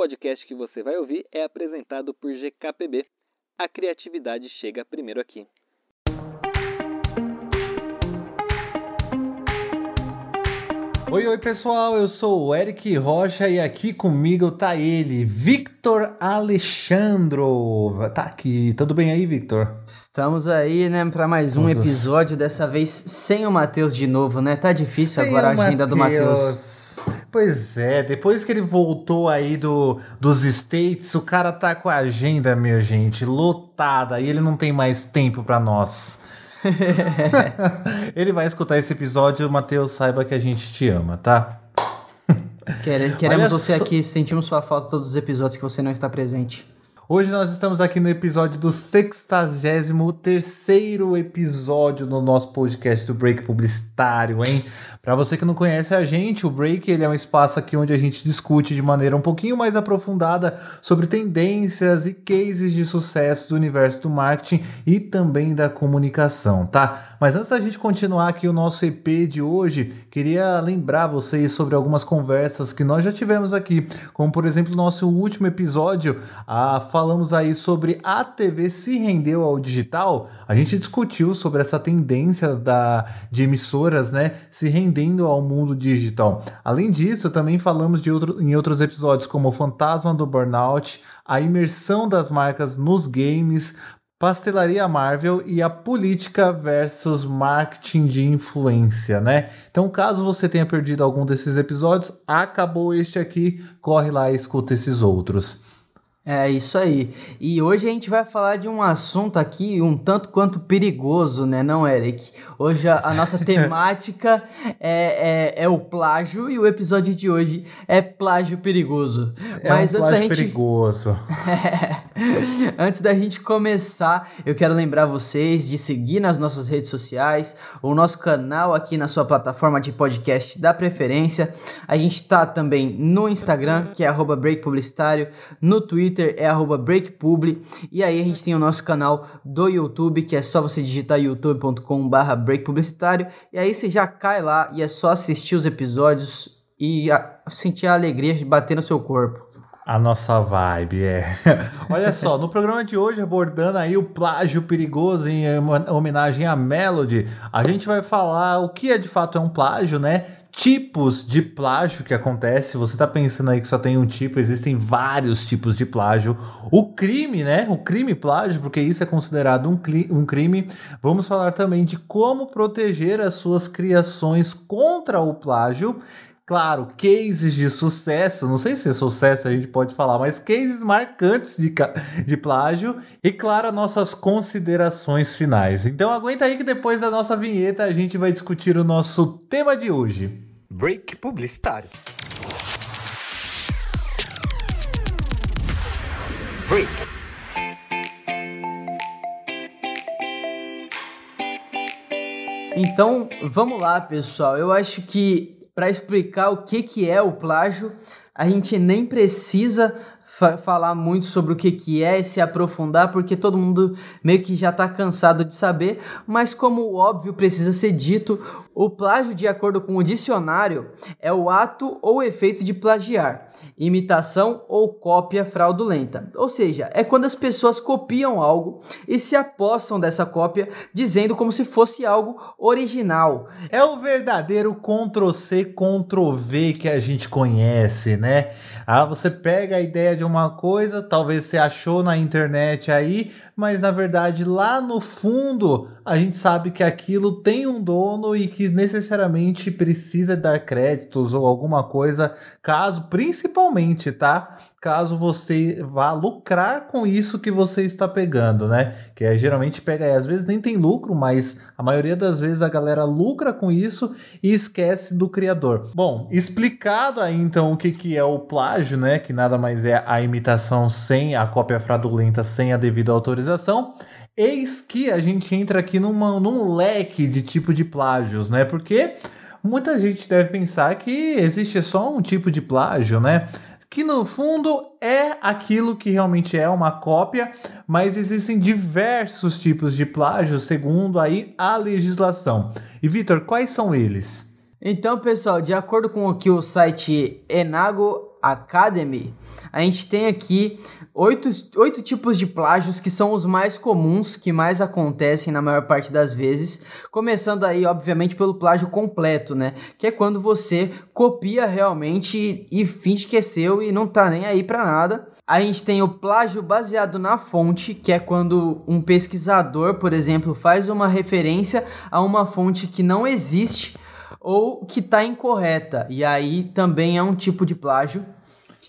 podcast que você vai ouvir é apresentado por GKPB. A criatividade chega primeiro aqui. Oi, oi pessoal, eu sou o Eric Rocha e aqui comigo tá ele, Victor Alexandro. Tá aqui, tudo bem aí, Victor? Estamos aí, né, para mais um Todos. episódio, dessa vez sem o Matheus de novo, né? Tá difícil sem agora a agenda Mateus. do Matheus. Pois é, depois que ele voltou aí do, dos States, o cara tá com a agenda, minha gente, lotada e ele não tem mais tempo para nós. Ele vai escutar esse episódio, Matheus, saiba que a gente te ama, tá? Queremos você so... aqui, sentimos sua falta todos os episódios que você não está presente. Hoje nós estamos aqui no episódio do 63 terceiro episódio do nosso podcast do Break Publicitário, hein? Para você que não conhece a gente, o Break ele é um espaço aqui onde a gente discute de maneira um pouquinho mais aprofundada sobre tendências e cases de sucesso do universo do marketing e também da comunicação, tá? Mas antes da gente continuar aqui o nosso EP de hoje, queria lembrar vocês sobre algumas conversas que nós já tivemos aqui, como por exemplo, no nosso último episódio, ah, falamos aí sobre a TV se rendeu ao digital. A gente discutiu sobre essa tendência da, de emissoras, né, se rendendo ao mundo digital. Além disso, também falamos de outro, em outros episódios como o fantasma do burnout, a imersão das marcas nos games, pastelaria Marvel e a política versus marketing de influência, né? Então, caso você tenha perdido algum desses episódios, acabou este aqui, corre lá e escuta esses outros. É isso aí. E hoje a gente vai falar de um assunto aqui um tanto quanto perigoso, né, não, Eric? Hoje a, a nossa temática é, é, é, o plágio e o episódio de hoje é plágio perigoso. É Mas um antes da gente... perigoso. antes da gente começar, eu quero lembrar vocês de seguir nas nossas redes sociais, o nosso canal aqui na sua plataforma de podcast da preferência. A gente tá também no Instagram, que é breakpublicitário, no Twitter é breakpubli, e aí a gente tem o nosso canal do YouTube, que é só você digitar youtube.com barra break publicitário. E aí você já cai lá e é só assistir os episódios e a, sentir a alegria de bater no seu corpo. A nossa vibe, é. Olha só, no programa de hoje, abordando aí o plágio perigoso em homenagem à Melody, a gente vai falar o que é de fato é um plágio, né? tipos de plágio que acontece. Você tá pensando aí que só tem um tipo, existem vários tipos de plágio. O crime, né? O crime plágio, porque isso é considerado um, um crime. Vamos falar também de como proteger as suas criações contra o plágio. Claro, cases de sucesso, não sei se é sucesso a gente pode falar, mas cases marcantes de, de plágio e, claro, nossas considerações finais. Então aguenta aí que depois da nossa vinheta a gente vai discutir o nosso tema de hoje. Break publicitário. Break. Então, vamos lá, pessoal. Eu acho que para explicar o que, que é o plágio, a gente nem precisa fa falar muito sobre o que, que é e se aprofundar, porque todo mundo meio que já está cansado de saber, mas como o óbvio precisa ser dito, o plágio, de acordo com o dicionário, é o ato ou efeito de plagiar, imitação ou cópia fraudulenta. Ou seja, é quando as pessoas copiam algo e se apossam dessa cópia, dizendo como se fosse algo original. É o verdadeiro Ctrl-C, Ctrl-V que a gente conhece, né? Ah, você pega a ideia de uma coisa, talvez você achou na internet aí, mas na verdade lá no fundo a gente sabe que aquilo tem um dono e que necessariamente precisa dar créditos ou alguma coisa, caso principalmente, tá? Caso você vá lucrar com isso que você está pegando, né? Que é geralmente pega, às vezes nem tem lucro, mas a maioria das vezes a galera lucra com isso e esquece do criador. Bom, explicado aí então o que, que é o plágio, né? Que nada mais é a imitação sem a cópia fraudulenta, sem a devida autorização. Eis que a gente entra aqui numa, num leque de tipo de plágios, né? Porque muita gente deve pensar que existe só um tipo de plágio, né? Que no fundo é aquilo que realmente é uma cópia, mas existem diversos tipos de plágio segundo aí a legislação. E Vitor, quais são eles? Então, pessoal, de acordo com o que o site Enago Academy, a gente tem aqui oito, oito tipos de plágios que são os mais comuns, que mais acontecem na maior parte das vezes. Começando aí, obviamente, pelo plágio completo, né? Que é quando você copia realmente e finge que é seu e não tá nem aí para nada. A gente tem o plágio baseado na fonte, que é quando um pesquisador, por exemplo, faz uma referência a uma fonte que não existe ou que está incorreta. E aí também é um tipo de plágio.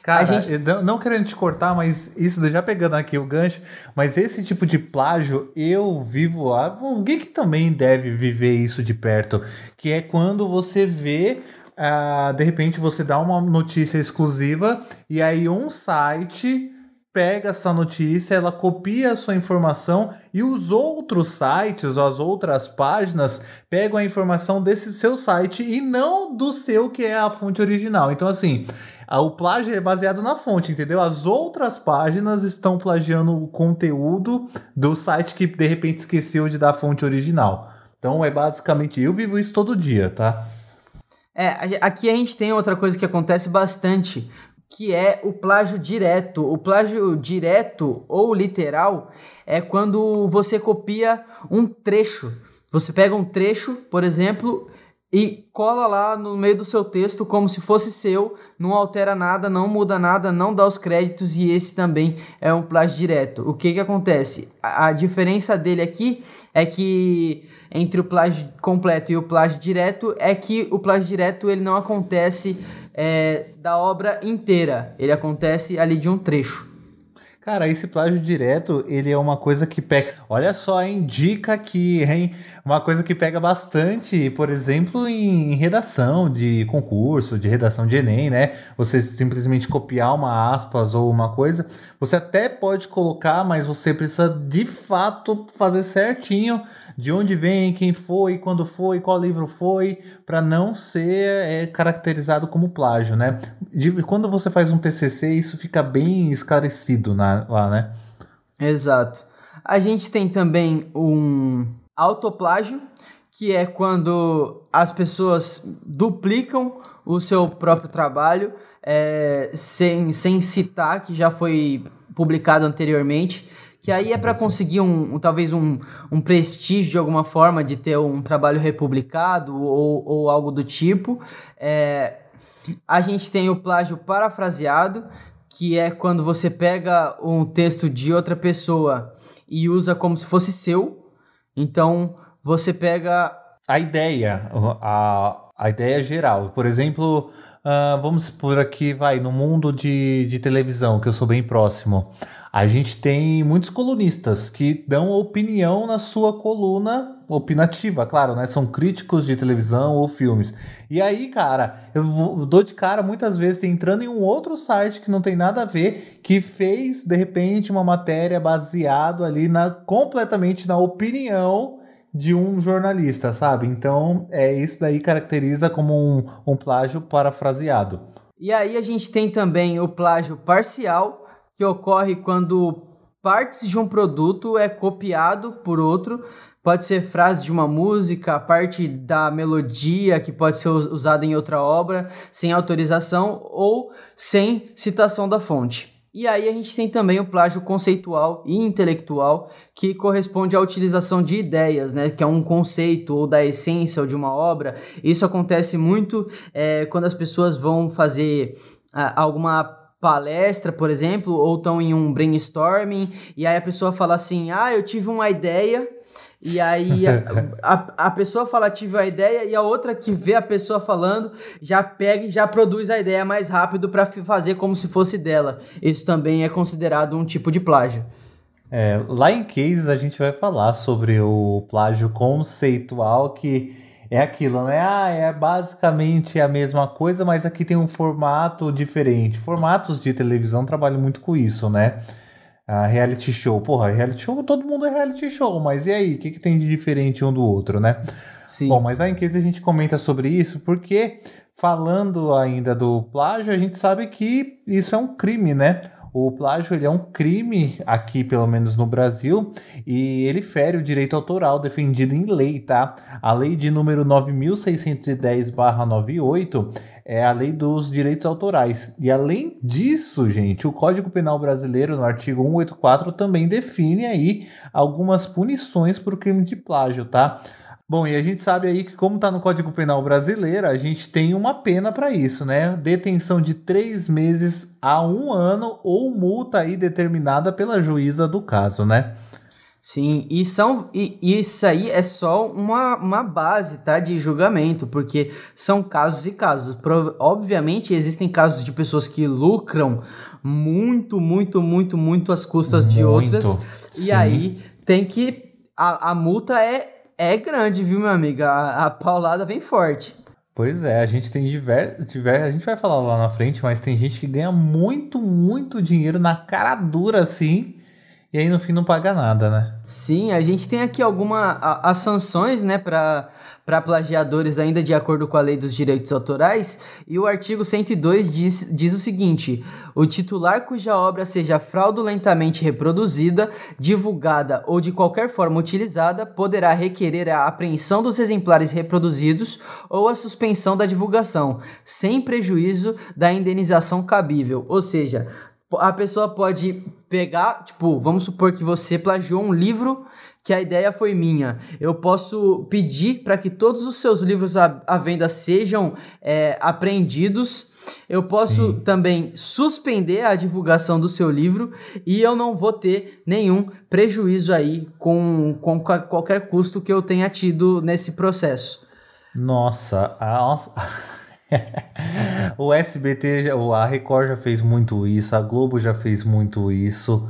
Cara, gente... não, não querendo te cortar, mas isso já pegando aqui o gancho, mas esse tipo de plágio eu vivo lá. O Geek também deve viver isso de perto, que é quando você vê Uh, de repente você dá uma notícia exclusiva e aí um site pega essa notícia, ela copia a sua informação e os outros sites, as outras páginas, pegam a informação desse seu site e não do seu que é a fonte original. Então, assim, o plágio é baseado na fonte, entendeu? As outras páginas estão plagiando o conteúdo do site que de repente esqueceu de dar a fonte original. Então, é basicamente, eu vivo isso todo dia, tá? É, aqui a gente tem outra coisa que acontece bastante que é o plágio direto. O plágio direto ou literal é quando você copia um trecho. Você pega um trecho, por exemplo, e cola lá no meio do seu texto como se fosse seu, não altera nada, não muda nada, não dá os créditos e esse também é um plágio direto. O que que acontece? A, a diferença dele aqui é que entre o plágio completo e o plágio direto é que o plágio direto ele não acontece é, da obra inteira. Ele acontece ali de um trecho. Cara, esse plágio direto, ele é uma coisa que pega. Olha só, indica aqui, hein? Uma coisa que pega bastante, por exemplo, em redação de concurso, de redação de Enem, né? Você simplesmente copiar uma aspas ou uma coisa. Você até pode colocar, mas você precisa de fato fazer certinho de onde vem, quem foi, quando foi, qual livro foi, para não ser é, caracterizado como plágio, né? De, quando você faz um TCC, isso fica bem esclarecido na, lá, né? Exato. A gente tem também um autoplágio, que é quando as pessoas duplicam o seu próprio trabalho é, sem, sem citar que já foi publicado anteriormente que aí é para conseguir um, um, talvez um, um prestígio de alguma forma de ter um trabalho republicado ou, ou algo do tipo. É, a gente tem o plágio parafraseado, que é quando você pega um texto de outra pessoa e usa como se fosse seu. Então você pega a ideia, a, a ideia geral. Por exemplo, uh, vamos por aqui, vai, no mundo de, de televisão, que eu sou bem próximo a gente tem muitos colunistas que dão opinião na sua coluna opinativa, claro, né? São críticos de televisão ou filmes. E aí, cara, eu dou de cara muitas vezes entrando em um outro site que não tem nada a ver, que fez de repente uma matéria baseado ali na completamente na opinião de um jornalista, sabe? Então, é isso daí caracteriza como um, um plágio parafraseado. E aí a gente tem também o plágio parcial, que ocorre quando partes de um produto é copiado por outro. Pode ser frase de uma música, parte da melodia que pode ser usada em outra obra, sem autorização ou sem citação da fonte. E aí a gente tem também o plágio conceitual e intelectual, que corresponde à utilização de ideias, né? Que é um conceito ou da essência de uma obra. Isso acontece muito é, quando as pessoas vão fazer ah, alguma palestra, por exemplo, ou estão em um brainstorming, e aí a pessoa fala assim: Ah, eu tive uma ideia. E aí a, a, a, pessoa fala tive a ideia e a outra que vê a pessoa falando já pega e já produz a ideia mais rápido para fazer como se fosse dela. Isso também é considerado um tipo de plágio. É, lá em Cases a gente vai falar sobre o plágio conceitual que é aquilo, né? Ah, é basicamente a mesma coisa, mas aqui tem um formato diferente. Formatos de televisão trabalham muito com isso, né? A reality show. Porra, reality show, todo mundo é reality show, mas e aí? O que, que tem de diferente um do outro, né? Sim. Bom, mas em que a gente comenta sobre isso porque, falando ainda do plágio, a gente sabe que isso é um crime, né? O plágio ele é um crime aqui, pelo menos no Brasil, e ele fere o direito autoral defendido em lei, tá? A lei de número 9610/98 é a lei dos direitos autorais. E além disso, gente, o Código Penal brasileiro, no artigo 184, também define aí algumas punições por crime de plágio, tá? Bom, e a gente sabe aí que, como está no Código Penal brasileiro, a gente tem uma pena para isso, né? Detenção de três meses a um ano ou multa aí determinada pela juíza do caso, né? Sim, e, são, e, isso aí é só uma, uma base tá, de julgamento, porque são casos e casos. Pro, obviamente, existem casos de pessoas que lucram muito, muito, muito, muito às custas muito, de outras. Sim. E aí tem que. A, a multa é é grande, viu, meu amigo? A, a paulada vem forte. Pois é, a gente tem diversos. Diver, a gente vai falar lá na frente, mas tem gente que ganha muito, muito dinheiro na cara dura assim. E aí no fim não paga nada, né? Sim, a gente tem aqui algumas as sanções, né, para para plagiadores ainda de acordo com a Lei dos Direitos Autorais, e o artigo 102 diz, diz o seguinte: o titular cuja obra seja fraudulentamente reproduzida, divulgada ou de qualquer forma utilizada poderá requerer a apreensão dos exemplares reproduzidos ou a suspensão da divulgação, sem prejuízo da indenização cabível. Ou seja, a pessoa pode pegar, tipo, vamos supor que você plagiou um livro que a ideia foi minha. Eu posso pedir para que todos os seus livros à, à venda sejam é, apreendidos. Eu posso Sim. também suspender a divulgação do seu livro e eu não vou ter nenhum prejuízo aí com, com qualquer custo que eu tenha tido nesse processo. Nossa, a... o SBT, a Record já fez muito isso, a Globo já fez muito isso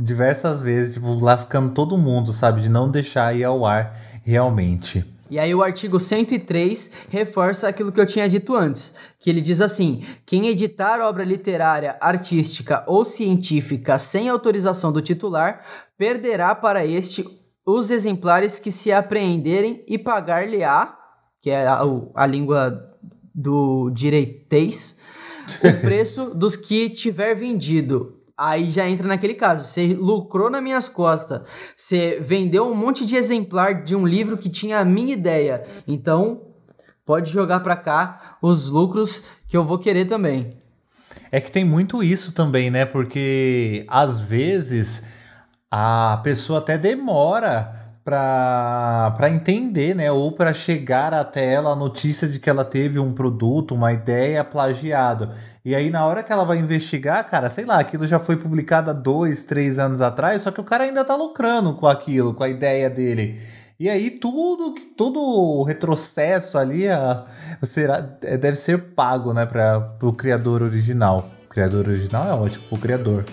diversas vezes, tipo, lascando todo mundo, sabe? De não deixar ir ao ar realmente. E aí o artigo 103 reforça aquilo que eu tinha dito antes, que ele diz assim: quem editar obra literária, artística ou científica sem autorização do titular, perderá para este os exemplares que se apreenderem e pagar-lhe-á, que é a, a língua do direitês, o preço dos que tiver vendido Aí já entra naquele caso. Você lucrou nas minhas costas. Você vendeu um monte de exemplar de um livro que tinha a minha ideia. Então, pode jogar para cá os lucros que eu vou querer também. É que tem muito isso também, né? Porque às vezes a pessoa até demora para entender, né? Ou para chegar até ela a notícia de que ela teve um produto, uma ideia plagiado. E aí, na hora que ela vai investigar, cara, sei lá, aquilo já foi publicado há dois, três anos atrás, só que o cara ainda tá lucrando com aquilo, com a ideia dele. E aí tudo, todo o retrocesso ali a, será, é, deve ser pago, né, para o criador original. O criador original é ótimo, o criador.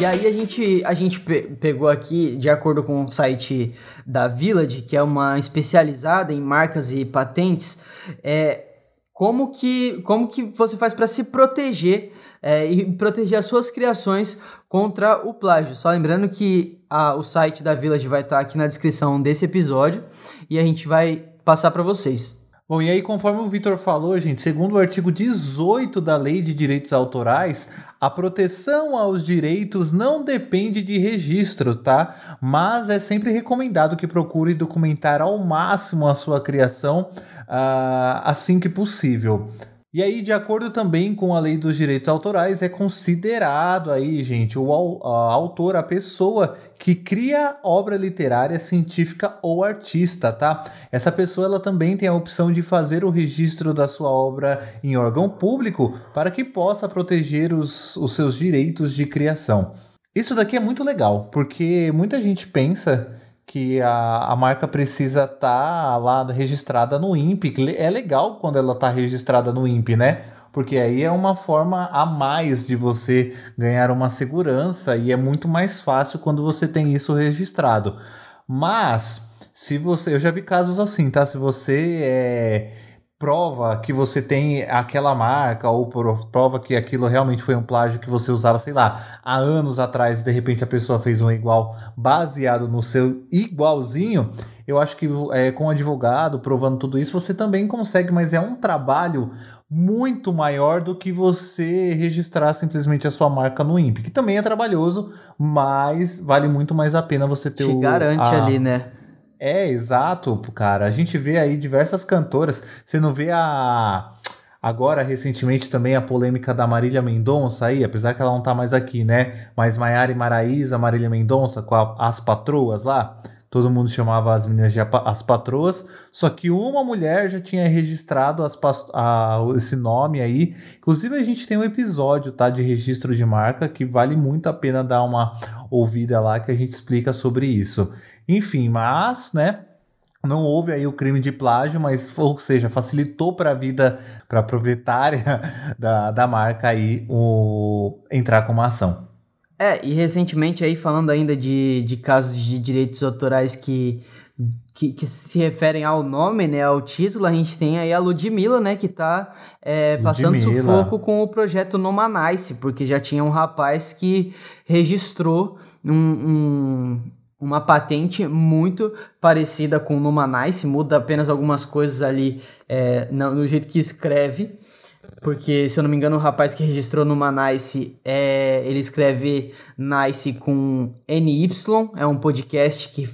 E aí a gente, a gente pe pegou aqui, de acordo com o site da Village, que é uma especializada em marcas e patentes, é, como, que, como que você faz para se proteger é, e proteger as suas criações contra o plágio. Só lembrando que a, o site da Village vai estar tá aqui na descrição desse episódio e a gente vai passar para vocês. Bom, e aí, conforme o Vitor falou, gente, segundo o artigo 18 da Lei de Direitos Autorais, a proteção aos direitos não depende de registro, tá? Mas é sempre recomendado que procure documentar ao máximo a sua criação uh, assim que possível. E aí, de acordo também com a lei dos direitos autorais, é considerado aí, gente, o autor, a pessoa que cria obra literária, científica ou artista, tá? Essa pessoa ela também tem a opção de fazer o registro da sua obra em órgão público para que possa proteger os, os seus direitos de criação. Isso daqui é muito legal, porque muita gente pensa que a, a marca precisa estar tá lá registrada no INPE. É legal quando ela está registrada no INPE, né? Porque aí é uma forma a mais de você ganhar uma segurança e é muito mais fácil quando você tem isso registrado. Mas se você, eu já vi casos assim, tá? Se você é prova que você tem aquela marca ou prova que aquilo realmente foi um plágio que você usava, sei lá, há anos atrás e de repente a pessoa fez um igual baseado no seu igualzinho, eu acho que é, com o advogado provando tudo isso, você também consegue, mas é um trabalho muito maior do que você registrar simplesmente a sua marca no INPE, que também é trabalhoso, mas vale muito mais a pena você ter Te o... garante a... ali, né? É, exato, cara. A gente vê aí diversas cantoras. Você não vê a. Agora, recentemente, também a polêmica da Marília Mendonça aí, apesar que ela não tá mais aqui, né? Mas Maiara e Maraísa, Marília Mendonça, com a, as patroas lá. Todo mundo chamava as meninas de as patroas, só que uma mulher já tinha registrado as, a, esse nome aí. Inclusive, a gente tem um episódio tá, de registro de marca que vale muito a pena dar uma ouvida lá que a gente explica sobre isso. Enfim, mas, né? Não houve aí o crime de plágio, mas, ou seja, facilitou para a vida, para a proprietária da, da marca aí o, entrar com uma ação. É, e recentemente aí falando ainda de, de casos de direitos autorais que, que, que, se referem ao nome, né, ao título, a gente tem aí a Ludmilla, né, que tá é, passando sufoco com o projeto Nomanice, porque já tinha um rapaz que registrou um, um uma patente muito parecida com o Numanice, muda apenas algumas coisas ali é, no, no jeito que escreve, porque, se eu não me engano, o rapaz que registrou no Manice, é, ele escreve Nice com NY, é um podcast que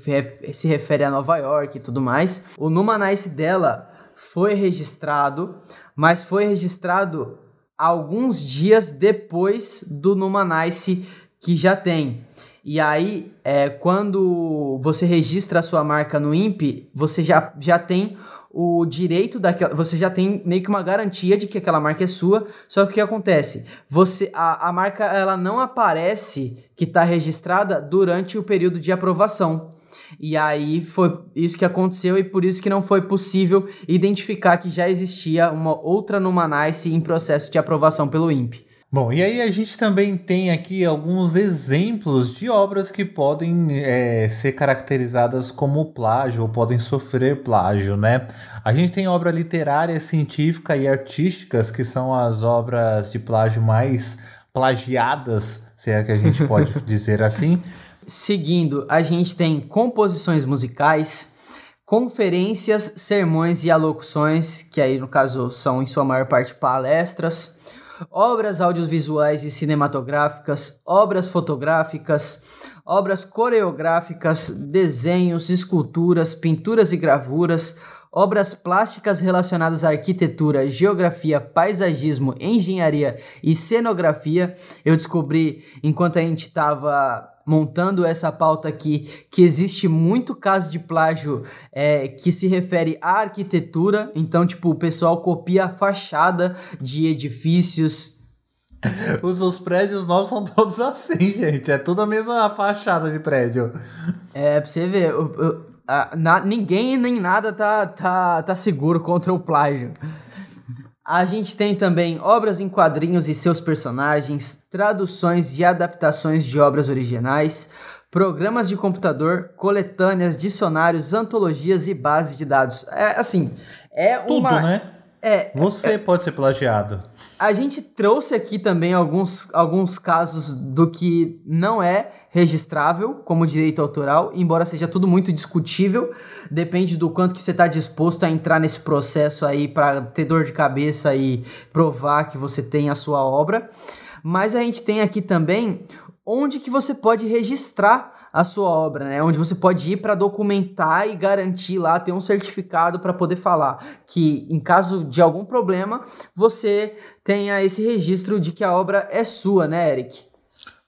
se refere a Nova York e tudo mais. O Numanice dela foi registrado, mas foi registrado alguns dias depois do Numanice que já tem. E aí, é, quando você registra a sua marca no INPE, você já, já tem o direito daquela. Você já tem meio que uma garantia de que aquela marca é sua. Só que o que acontece? Você, a, a marca ela não aparece que está registrada durante o período de aprovação. E aí foi isso que aconteceu e por isso que não foi possível identificar que já existia uma outra Numanice em processo de aprovação pelo INPE. Bom, e aí a gente também tem aqui alguns exemplos de obras que podem é, ser caracterizadas como plágio ou podem sofrer plágio, né? A gente tem obra literária, científica e artísticas, que são as obras de plágio mais plagiadas, se é que a gente pode dizer assim. Seguindo, a gente tem composições musicais, conferências, sermões e alocuções, que aí no caso são em sua maior parte palestras obras audiovisuais e cinematográficas, obras fotográficas, obras coreográficas, desenhos, esculturas, pinturas e gravuras, obras plásticas relacionadas à arquitetura, geografia, paisagismo, engenharia e cenografia. Eu descobri enquanto a gente estava montando essa pauta aqui que existe muito caso de plágio é, que se refere à arquitetura. Então, tipo, o pessoal copia a fachada de edifícios. Os, os prédios novos são todos assim, gente. É tudo a mesma fachada de prédio. É, pra você ver. a, na, ninguém nem nada tá, tá, tá seguro contra o plágio. A gente tem também obras em quadrinhos e seus personagens, traduções e adaptações de obras originais, programas de computador, coletâneas, dicionários, antologias e bases de dados. É assim, é Tudo, uma. né? É, Você é, pode ser plagiado. A gente trouxe aqui também alguns, alguns casos do que não é registrável como direito autoral, embora seja tudo muito discutível, depende do quanto que você está disposto a entrar nesse processo aí para ter dor de cabeça e provar que você tem a sua obra. Mas a gente tem aqui também onde que você pode registrar a sua obra, né? Onde você pode ir para documentar e garantir lá ter um certificado para poder falar que em caso de algum problema você tenha esse registro de que a obra é sua, né, Eric?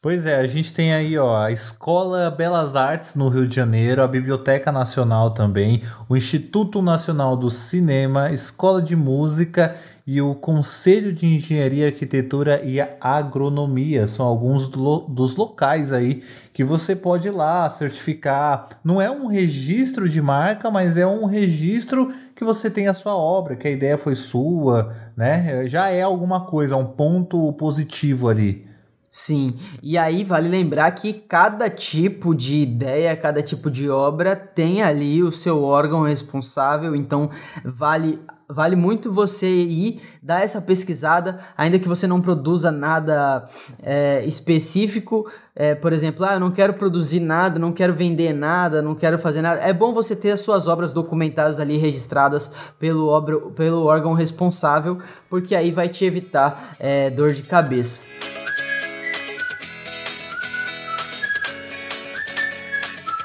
Pois é, a gente tem aí ó, a Escola Belas Artes no Rio de Janeiro, a Biblioteca Nacional também, o Instituto Nacional do Cinema, Escola de Música e o Conselho de Engenharia, Arquitetura e Agronomia. São alguns do, dos locais aí que você pode ir lá certificar. Não é um registro de marca, mas é um registro que você tem a sua obra, que a ideia foi sua, né? Já é alguma coisa, um ponto positivo ali. Sim, e aí vale lembrar que cada tipo de ideia, cada tipo de obra tem ali o seu órgão responsável, então vale vale muito você ir dar essa pesquisada, ainda que você não produza nada é, específico. É, por exemplo, ah, eu não quero produzir nada, não quero vender nada, não quero fazer nada. É bom você ter as suas obras documentadas ali, registradas pelo, obra, pelo órgão responsável, porque aí vai te evitar é, dor de cabeça.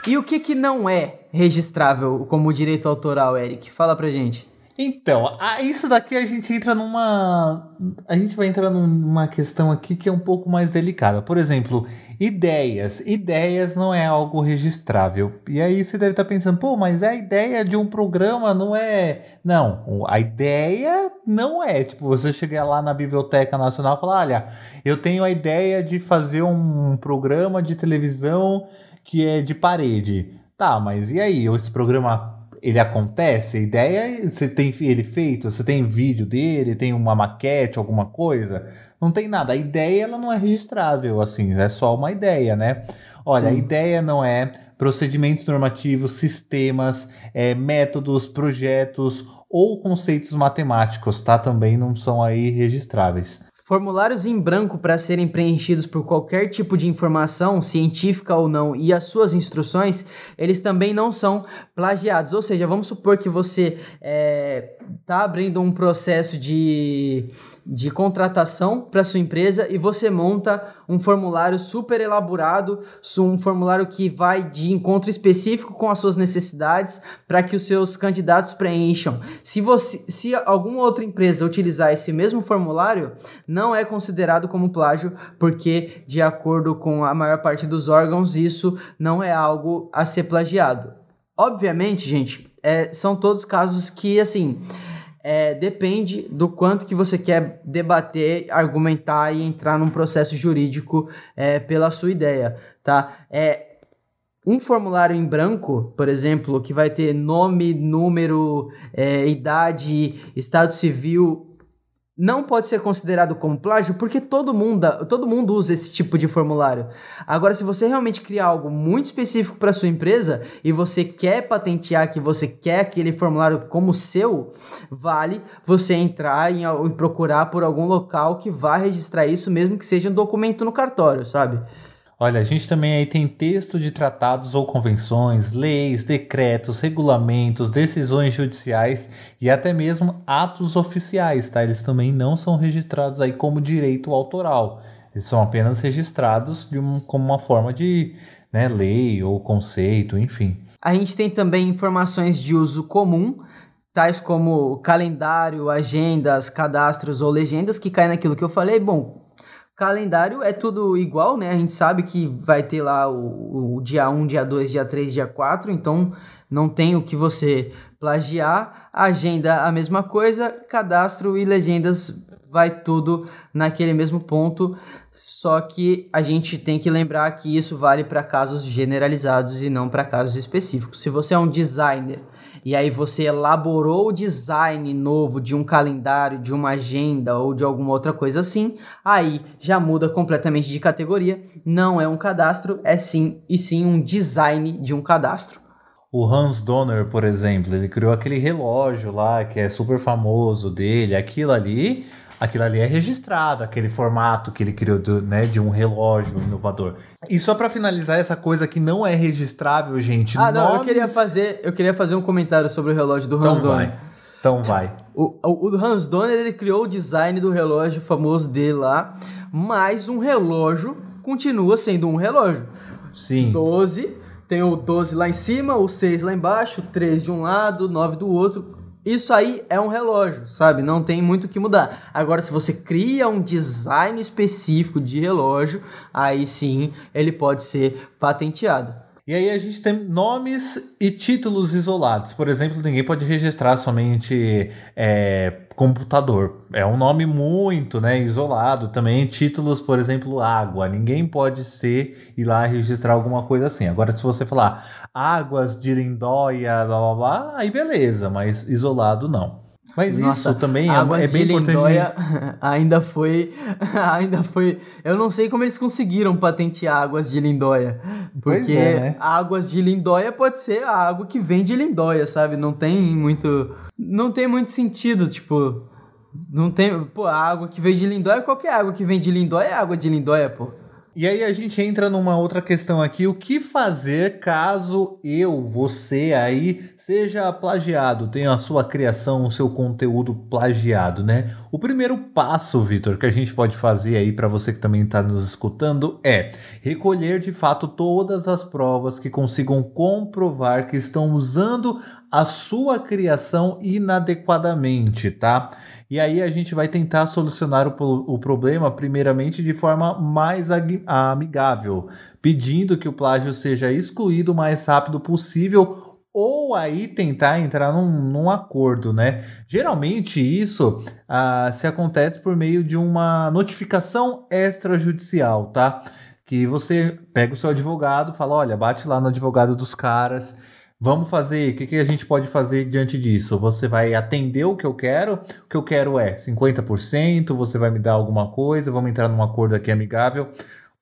E o que que não é registrável como direito autoral, Eric? Fala pra gente. Então, isso daqui a gente entra numa. A gente vai entrar numa questão aqui que é um pouco mais delicada. Por exemplo, ideias. Ideias não é algo registrável. E aí você deve estar pensando, pô, mas a ideia de um programa não é. Não, a ideia não é. Tipo, você chegar lá na Biblioteca Nacional e falar: olha, eu tenho a ideia de fazer um programa de televisão que é de parede. Tá, mas e aí? Esse programa ele acontece? A ideia você tem ele feito? Você tem vídeo dele? Tem uma maquete, alguma coisa? Não tem nada. A ideia ela não é registrável, assim, é só uma ideia, né? Olha, Sim. a ideia não é procedimentos normativos, sistemas, é, métodos, projetos ou conceitos matemáticos, tá? Também não são aí registráveis. Formulários em branco para serem preenchidos por qualquer tipo de informação, científica ou não, e as suas instruções, eles também não são plagiados. Ou seja, vamos supor que você é, tá abrindo um processo de, de contratação para sua empresa e você monta um formulário super elaborado, um formulário que vai de encontro específico com as suas necessidades para que os seus candidatos preencham. Se você, se alguma outra empresa utilizar esse mesmo formulário, não é considerado como plágio, porque de acordo com a maior parte dos órgãos, isso não é algo a ser plagiado. Obviamente, gente, é, são todos casos que, assim, é, depende do quanto que você quer debater, argumentar e entrar num processo jurídico é, pela sua ideia, tá? É, um formulário em branco, por exemplo, que vai ter nome, número, é, idade, estado civil, não pode ser considerado como plágio porque todo mundo, todo mundo usa esse tipo de formulário. Agora, se você realmente criar algo muito específico para sua empresa e você quer patentear que você quer aquele formulário como seu, vale você entrar e procurar por algum local que vá registrar isso, mesmo que seja um documento no cartório, sabe? Olha, a gente também aí tem texto de tratados ou convenções, leis, decretos, regulamentos, decisões judiciais e até mesmo atos oficiais, tá? Eles também não são registrados aí como direito autoral. Eles são apenas registrados um, como uma forma de né, lei ou conceito, enfim. A gente tem também informações de uso comum, tais como calendário, agendas, cadastros ou legendas, que caem naquilo que eu falei. Bom, Calendário é tudo igual, né? A gente sabe que vai ter lá o, o dia 1, dia 2, dia 3, dia 4, então não tem o que você plagiar. Agenda a mesma coisa, cadastro e legendas vai tudo naquele mesmo ponto. Só que a gente tem que lembrar que isso vale para casos generalizados e não para casos específicos. Se você é um designer e aí você elaborou o design novo de um calendário, de uma agenda ou de alguma outra coisa assim, aí já muda completamente de categoria. Não é um cadastro, é sim e sim um design de um cadastro. O Hans Donner, por exemplo, ele criou aquele relógio lá que é super famoso dele. Aquilo ali aquilo ali é registrado, aquele formato que ele criou do, né, de um relógio inovador. E só para finalizar essa coisa que não é registrável, gente. Ah, não, eu queria fazer, eu queria fazer um comentário sobre o relógio do Hans então Donner. Vai. Então vai. O, o, o Hans Donner ele criou o design do relógio famoso dele lá, mas um relógio continua sendo um relógio. Sim. 12, tem o 12 lá em cima, o 6 lá embaixo, 3 de um lado, 9 do outro isso aí é um relógio, sabe? Não tem muito o que mudar. Agora, se você cria um design específico de relógio, aí sim ele pode ser patenteado. E aí a gente tem nomes e títulos isolados. Por exemplo, ninguém pode registrar somente é, computador. É um nome muito né, isolado. Também títulos, por exemplo, água. Ninguém pode ser ir lá registrar alguma coisa assim. Agora, se você falar águas de Lindóia, blá blá blá, aí beleza, mas isolado não. Mas Nossa, isso também é, é bem Lindóia ainda foi ainda foi, eu não sei como eles conseguiram patentear águas de Lindóia, porque é, né? águas de Lindóia pode ser a água que vem de Lindóia, sabe? Não tem muito não tem muito sentido, tipo, não tem, pô, a água que vem de Lindóia, qualquer água que vem de Lindóia é água de Lindóia, pô. E aí a gente entra numa outra questão aqui, o que fazer caso eu, você aí, seja plagiado, tenha a sua criação, o seu conteúdo plagiado, né? O primeiro passo, Vitor, que a gente pode fazer aí para você que também está nos escutando é recolher de fato todas as provas que consigam comprovar que estão usando a sua criação inadequadamente, tá? E aí a gente vai tentar solucionar o, o problema, primeiramente, de forma mais amigável, pedindo que o plágio seja excluído o mais rápido possível ou aí tentar entrar num, num acordo, né? Geralmente isso ah, se acontece por meio de uma notificação extrajudicial, tá? Que você pega o seu advogado, fala, olha, bate lá no advogado dos caras Vamos fazer, o que, que a gente pode fazer diante disso? Você vai atender o que eu quero? O que eu quero é 50%, você vai me dar alguma coisa, vamos entrar num acordo aqui amigável,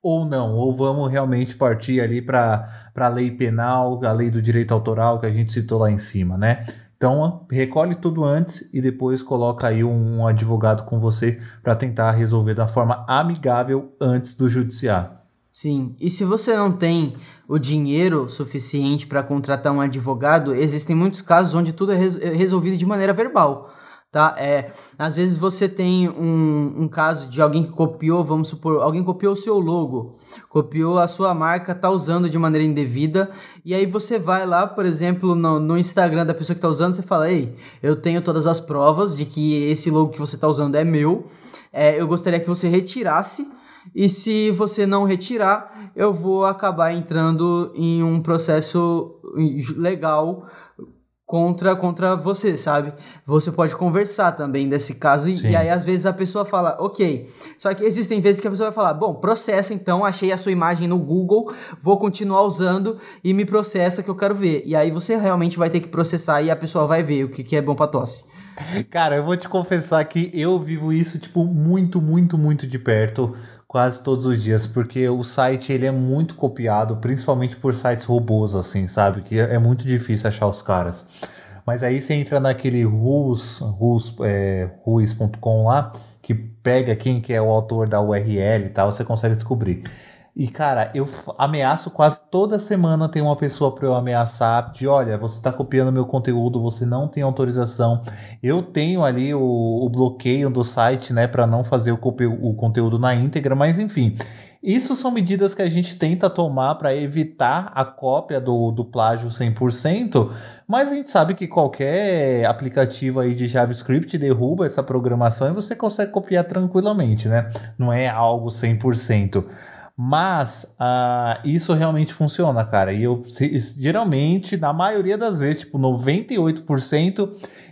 ou não, ou vamos realmente partir ali para a lei penal, a lei do direito autoral que a gente citou lá em cima, né? Então, recolhe tudo antes e depois coloca aí um, um advogado com você para tentar resolver da forma amigável antes do judiciário. Sim, e se você não tem o dinheiro suficiente para contratar um advogado, existem muitos casos onde tudo é, é resolvido de maneira verbal. Tá? É, às vezes você tem um, um caso de alguém que copiou, vamos supor, alguém copiou o seu logo, copiou a sua marca, tá usando de maneira indevida, e aí você vai lá, por exemplo, no, no Instagram da pessoa que tá usando, você fala, ei, eu tenho todas as provas de que esse logo que você tá usando é meu, é, eu gostaria que você retirasse e se você não retirar, eu vou acabar entrando em um processo legal contra contra você, sabe? Você pode conversar também desse caso e, e, aí às vezes a pessoa fala, ok. Só que existem vezes que a pessoa vai falar, bom, processa então, achei a sua imagem no Google, vou continuar usando e me processa que eu quero ver. E aí você realmente vai ter que processar e a pessoa vai ver o que, que é bom para tosse. Cara, eu vou te confessar que eu vivo isso tipo muito, muito, muito de perto quase todos os dias, porque o site ele é muito copiado, principalmente por sites robôs, assim, sabe? Que é muito difícil achar os caras. Mas aí você entra naquele Rus, é, lá, que pega quem que é o autor da URL e tal, você consegue descobrir. E, cara, eu ameaço quase toda semana tem uma pessoa para eu ameaçar de, olha, você está copiando meu conteúdo, você não tem autorização. Eu tenho ali o, o bloqueio do site, né, para não fazer o, o conteúdo na íntegra, mas enfim. Isso são medidas que a gente tenta tomar para evitar a cópia do, do plágio 100%, mas a gente sabe que qualquer aplicativo aí de JavaScript derruba essa programação e você consegue copiar tranquilamente, né? Não é algo 100%. Mas uh, isso realmente funciona, cara. E eu geralmente, na maioria das vezes, tipo 98%,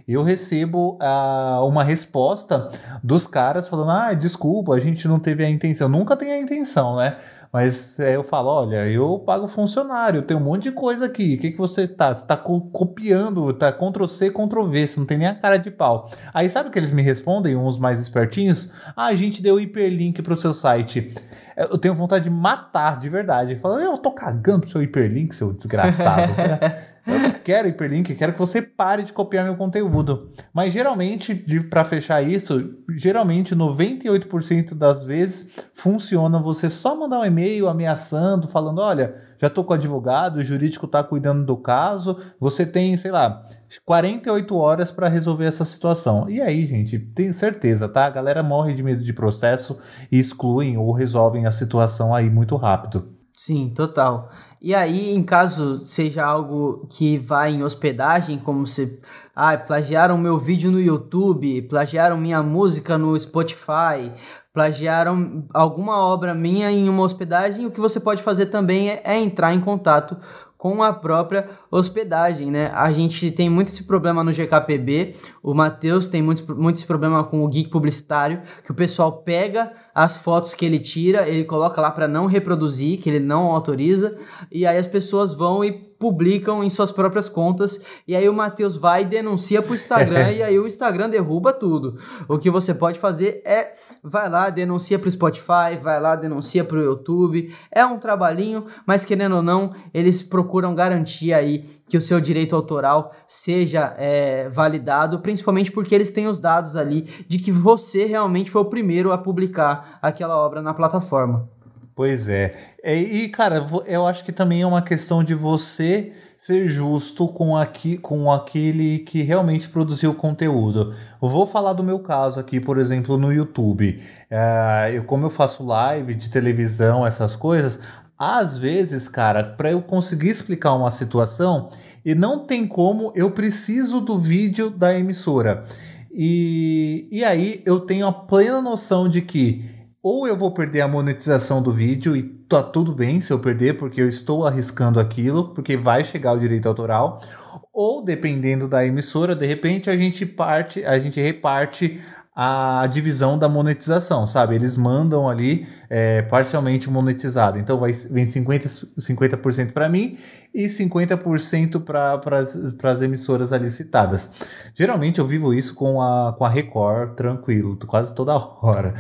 eu recebo uh, uma resposta dos caras falando: ah, desculpa, a gente não teve a intenção. Nunca tem a intenção, né? Mas é, eu falo, olha, eu pago funcionário, tem um monte de coisa aqui. O que, que você tá? Você tá co copiando, tá Ctrl C, Ctrl V, você não tem nem a cara de pau. Aí sabe o que eles me respondem, uns mais espertinhos? Ah, a gente deu hiperlink pro seu site. Eu tenho vontade de matar de verdade. Fala, eu tô cagando pro seu hiperlink, seu desgraçado. eu não quero hiperlink, quero que você pare de copiar meu conteúdo. Mas geralmente, para fechar isso, geralmente 98% das vezes funciona você só mandar um e-mail ameaçando, falando: olha, já tô com o advogado, o jurídico tá cuidando do caso, você tem, sei lá, 48 horas para resolver essa situação. E aí, gente, tem certeza, tá? A galera morre de medo de processo e excluem ou resolvem a situação aí muito rápido. Sim, total. E aí, em caso seja algo que vai em hospedagem, como se ah, plagiaram meu vídeo no YouTube, plagiaram minha música no Spotify, plagiaram alguma obra minha em uma hospedagem, o que você pode fazer também é, é entrar em contato com a própria hospedagem, né? A gente tem muito esse problema no GKPB, o Matheus tem muito, muito esse problema com o geek publicitário, que o pessoal pega as fotos que ele tira, ele coloca lá para não reproduzir, que ele não autoriza, e aí as pessoas vão e publicam em suas próprias contas e aí o Matheus vai e denuncia pro Instagram e aí o Instagram derruba tudo. O que você pode fazer é vai lá, denuncia pro Spotify, vai lá, denuncia pro YouTube. É um trabalhinho, mas querendo ou não, eles procuram garantir aí que o seu direito autoral seja é, validado, principalmente porque eles têm os dados ali de que você realmente foi o primeiro a publicar aquela obra na plataforma. Pois é. E, cara, eu acho que também é uma questão de você ser justo com, aqui, com aquele que realmente produziu o conteúdo. Vou falar do meu caso aqui, por exemplo, no YouTube. É, eu, como eu faço live de televisão, essas coisas, às vezes, cara, para eu conseguir explicar uma situação, e não tem como, eu preciso do vídeo da emissora. E, e aí eu tenho a plena noção de que ou eu vou perder a monetização do vídeo e tá tudo bem se eu perder, porque eu estou arriscando aquilo, porque vai chegar o direito autoral, ou dependendo da emissora, de repente a gente parte, a gente reparte a divisão da monetização, sabe? Eles mandam ali é, parcialmente monetizado. Então vai, vem 50%, 50 para mim e 50% para as emissoras ali citadas. Geralmente eu vivo isso com a, com a Record tranquilo, quase toda hora.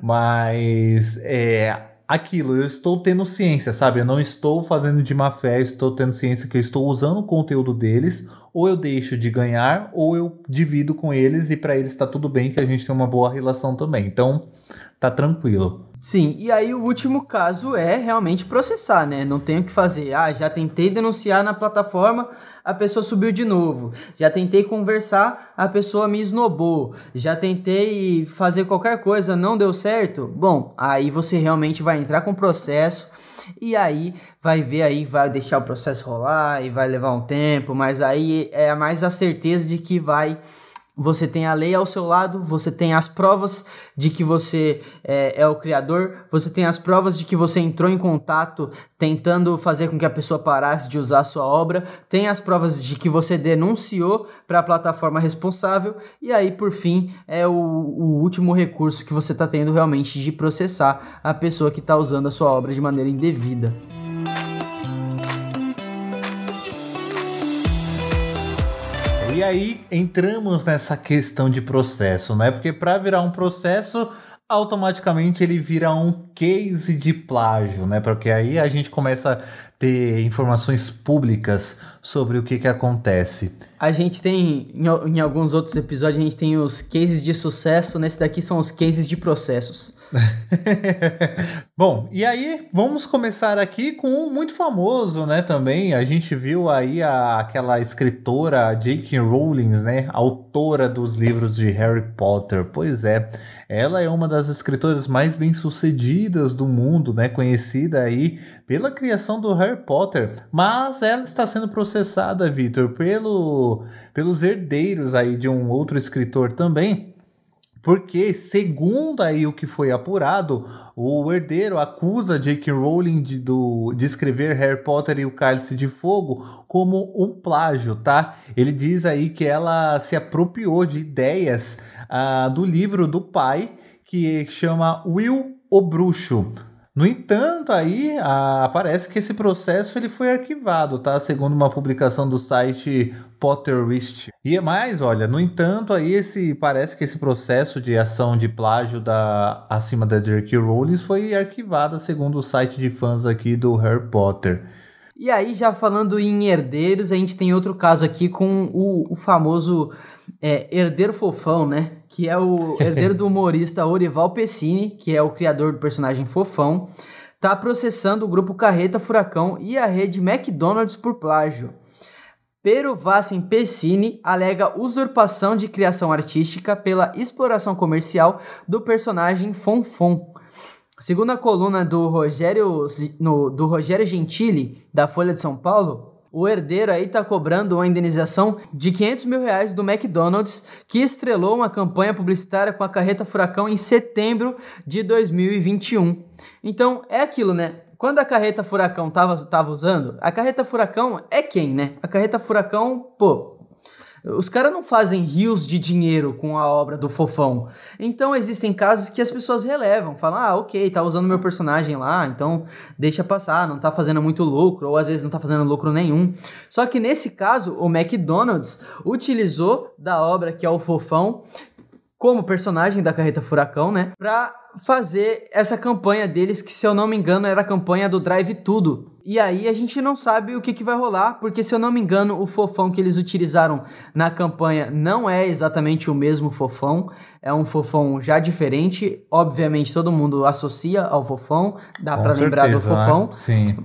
Mas é, aquilo, eu estou tendo ciência, sabe? Eu não estou fazendo de má fé, eu estou tendo ciência que eu estou usando o conteúdo deles, ou eu deixo de ganhar, ou eu divido com eles e para eles está tudo bem, que a gente tem uma boa relação também. Então, tá tranquilo. Sim, e aí o último caso é realmente processar, né? Não tem o que fazer. Ah, já tentei denunciar na plataforma, a pessoa subiu de novo. Já tentei conversar, a pessoa me esnobou. Já tentei fazer qualquer coisa, não deu certo. Bom, aí você realmente vai entrar com processo e aí vai ver aí, vai deixar o processo rolar e vai levar um tempo, mas aí é mais a certeza de que vai você tem a lei ao seu lado, você tem as provas de que você é, é, o criador, você tem as provas de que você entrou em contato tentando fazer com que a pessoa parasse de usar a sua obra, tem as provas de que você denunciou para a plataforma responsável, e aí, por fim, é o, o último recurso que você está tendo realmente de processar a pessoa que está usando a sua obra de maneira indevida. E aí entramos nessa questão de processo, né? Porque para virar um processo, automaticamente ele vira um case de plágio, né? Porque aí a gente começa a ter informações públicas sobre o que, que acontece. A gente tem, em, em alguns outros episódios, a gente tem os cases de sucesso, nesse daqui são os cases de processos. Bom, e aí vamos começar aqui com um muito famoso, né? Também a gente viu aí a, aquela escritora J.K. Rowling, né? Autora dos livros de Harry Potter. Pois é, ela é uma das escritoras mais bem sucedidas do mundo, né? Conhecida aí pela criação do Harry Potter, mas ela está sendo processada, Victor, pelo, pelos herdeiros aí de um outro escritor também porque, segundo aí o que foi apurado, o herdeiro acusa J.K. Rowling de, do, de escrever Harry Potter e o Cálice de Fogo como um plágio, tá? Ele diz aí que ela se apropriou de ideias uh, do livro do pai, que chama Will o Bruxo. No entanto, aí a, parece que esse processo ele foi arquivado, tá? Segundo uma publicação do site Potterist. E é mais, olha, no entanto, aí esse parece que esse processo de ação de plágio da acima da J.K. Rowling foi arquivado, segundo o site de fãs aqui do Harry Potter. E aí, já falando em herdeiros, a gente tem outro caso aqui com o, o famoso é, herdeiro fofão, né? que é o herdeiro do humorista Orival Pessini, que é o criador do personagem Fofão, está processando o grupo Carreta Furacão e a rede McDonald's por plágio. Pero Vassen Pessini alega usurpação de criação artística pela exploração comercial do personagem Fonfon. Segundo a coluna do Rogério, no, do Rogério Gentili, da Folha de São Paulo, o herdeiro aí tá cobrando uma indenização de 500 mil reais do McDonald's, que estrelou uma campanha publicitária com a carreta Furacão em setembro de 2021. Então, é aquilo, né? Quando a carreta Furacão tava, tava usando, a carreta Furacão é quem, né? A carreta Furacão, pô, os caras não fazem rios de dinheiro com a obra do fofão. Então existem casos que as pessoas relevam, falam: ah, ok, tá usando meu personagem lá, então deixa passar, não tá fazendo muito lucro, ou às vezes não tá fazendo lucro nenhum. Só que nesse caso, o McDonald's utilizou da obra que é o fofão como personagem da Carreta Furacão, né? Pra fazer essa campanha deles, que se eu não me engano era a campanha do Drive Tudo. E aí a gente não sabe o que, que vai rolar, porque se eu não me engano, o fofão que eles utilizaram na campanha não é exatamente o mesmo fofão, é um fofão já diferente. Obviamente todo mundo associa ao fofão, dá para lembrar do fofão. Né? Sim.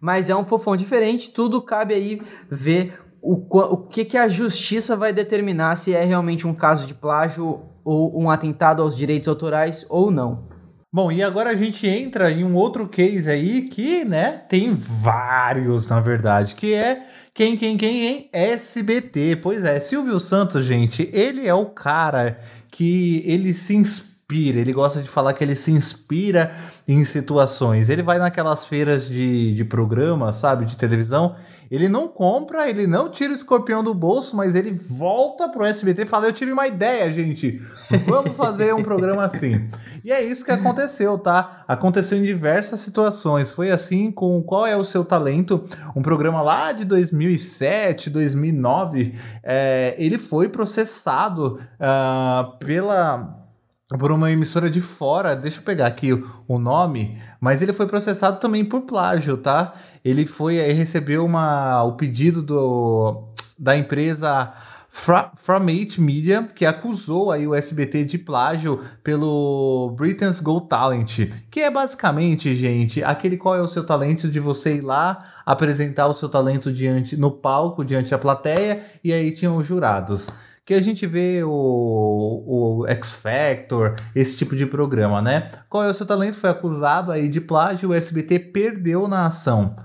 Mas é um fofão diferente, tudo cabe aí ver o, o que, que a justiça vai determinar se é realmente um caso de plágio ou um atentado aos direitos autorais ou não. Bom, e agora a gente entra em um outro case aí que, né, tem vários, na verdade, que é quem, quem, quem, hein? SBT. Pois é, Silvio Santos, gente, ele é o cara que ele se inspira, ele gosta de falar que ele se inspira em situações. Ele vai naquelas feiras de, de programa, sabe, de televisão, ele não compra, ele não tira o escorpião do bolso, mas ele volta pro SBT e fala: Eu tive uma ideia, gente. Vamos fazer um programa assim. E é isso que aconteceu, tá? Aconteceu em diversas situações. Foi assim com Qual é o Seu Talento? Um programa lá de 2007, 2009. É, ele foi processado uh, pela por uma emissora de fora, deixa eu pegar aqui o, nome, mas ele foi processado também por plágio, tá? Ele foi, ele recebeu uma, o pedido do, da empresa Fra, Framate Media, que acusou aí o SBT de plágio pelo Britain's Got Talent, que é basicamente, gente, aquele qual é o seu talento de você ir lá apresentar o seu talento diante no palco, diante da plateia, e aí tinham os jurados que a gente vê o, o X Factor, esse tipo de programa, né? Qual é o seu talento? Foi acusado aí de plágio, o SBT perdeu na ação.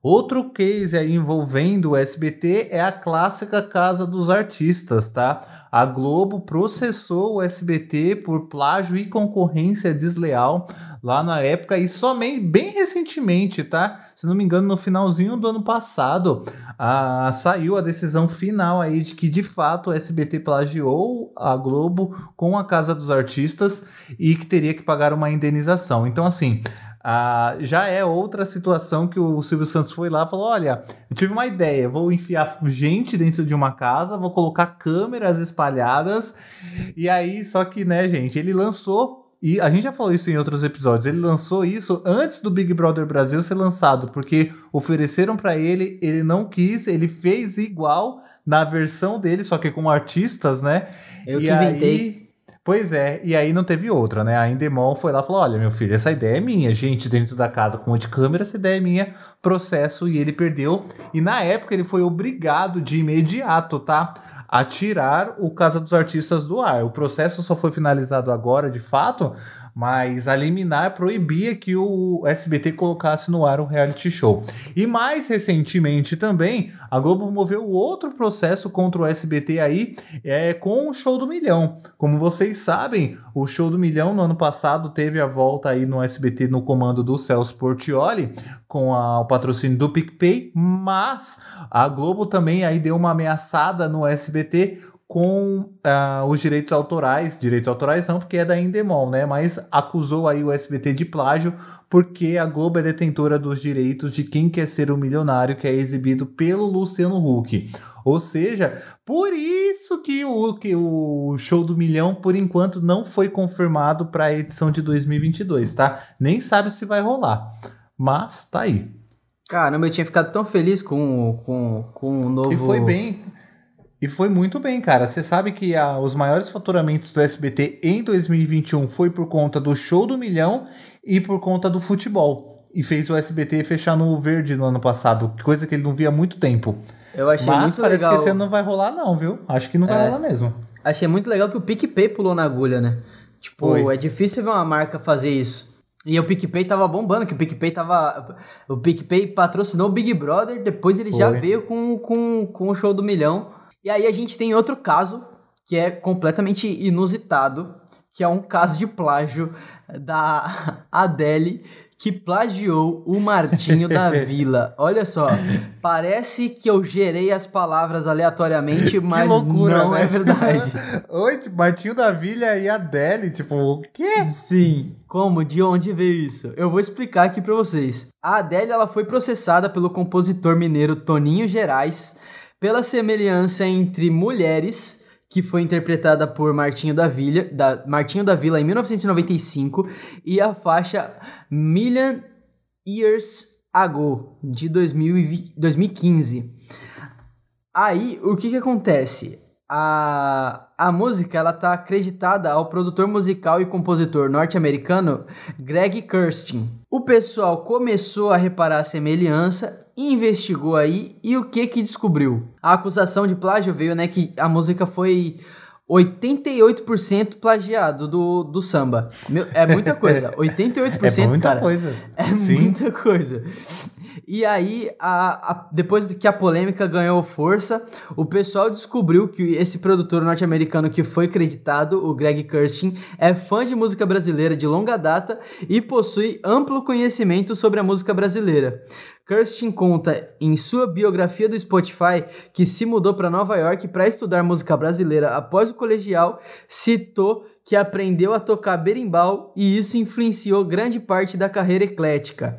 Outro case aí envolvendo o SBT é a clássica Casa dos Artistas, tá? A Globo processou o SBT por plágio e concorrência desleal lá na época e somente bem recentemente, tá? Se não me engano, no finalzinho do ano passado, a, saiu a decisão final aí de que de fato o SBT plagiou a Globo com a Casa dos Artistas e que teria que pagar uma indenização. Então, assim, ah, já é outra situação que o Silvio Santos foi lá e falou: olha, eu tive uma ideia, vou enfiar gente dentro de uma casa, vou colocar câmeras espalhadas, e aí, só que, né, gente, ele lançou. E a gente já falou isso em outros episódios. Ele lançou isso antes do Big Brother Brasil ser lançado, porque ofereceram para ele, ele não quis, ele fez igual na versão dele, só que com artistas, né? Eu e que inventei. Aí, Pois é, e aí não teve outra, né? A Endemol foi lá e falou: olha, meu filho, essa ideia é minha, gente, dentro da casa com um de câmera, essa ideia é minha, processo, e ele perdeu. E na época ele foi obrigado de imediato, tá? A tirar o Casa dos Artistas do ar. O processo só foi finalizado agora, de fato, mas a liminar proibia que o SBT colocasse no ar um reality show. E mais recentemente também, a Globo moveu outro processo contra o SBT aí é, com o Show do Milhão. Como vocês sabem, o Show do Milhão no ano passado teve a volta aí no SBT no comando do Celso Portioli com a, o patrocínio do PicPay, mas a Globo também aí deu uma ameaçada no SBT com uh, os direitos autorais, direitos autorais não, porque é da Endemol, né? Mas acusou aí o SBT de plágio porque a Globo é detentora dos direitos de Quem Quer Ser um Milionário, que é exibido pelo Luciano Huck. Ou seja, por isso que o, que o show do milhão, por enquanto, não foi confirmado para a edição de 2022, tá? Nem sabe se vai rolar, mas tá aí. Caramba, eu tinha ficado tão feliz com, com, com o novo. E foi bem. E foi muito bem, cara. Você sabe que a, os maiores faturamentos do SBT em 2021 foi por conta do show do milhão e por conta do futebol. E fez o SBT fechar no verde no ano passado, coisa que ele não via há muito tempo. Eu achei Mas muito parece legal. que esse ano não vai rolar, não, viu? Acho que não vai é. rolar mesmo. Achei muito legal que o PicPay pulou na agulha, né? Tipo, Foi. é difícil ver uma marca fazer isso. E o PicPay tava bombando, que o PicPay tava. O PicPay patrocinou o Big Brother, depois ele Foi. já veio com, com, com o show do milhão. E aí a gente tem outro caso que é completamente inusitado, que é um caso de plágio da Adele que plagiou o Martinho da Vila. Olha só, parece que eu gerei as palavras aleatoriamente, mas loucura, não é né? é verdade. Oi, Martinho da Vila e Adele, tipo, o quê? Sim, como? De onde veio isso? Eu vou explicar aqui para vocês. A Adele ela foi processada pelo compositor mineiro Toninho Gerais pela semelhança entre Mulheres, que foi interpretada por Martinho da Vila, da, Martinho da Vila em 1995, e a faixa Million Years Ago, de 2020, 2015. Aí, o que que acontece? A, a música, ela tá acreditada ao produtor musical e compositor norte-americano Greg Kurstin. O pessoal começou a reparar a semelhança investigou aí e o que que descobriu? A acusação de plágio veio, né, que a música foi 88% plagiado do, do samba. Meu, é muita coisa. 88%, é muita cara. Coisa. É Sim. muita coisa. E aí, a, a, depois que a polêmica ganhou força, o pessoal descobriu que esse produtor norte-americano que foi creditado, o Greg Kirsten, é fã de música brasileira de longa data e possui amplo conhecimento sobre a música brasileira. Kirsten conta em sua biografia do Spotify que se mudou para Nova York para estudar música brasileira após o colegial, citou que aprendeu a tocar berimbau e isso influenciou grande parte da carreira eclética.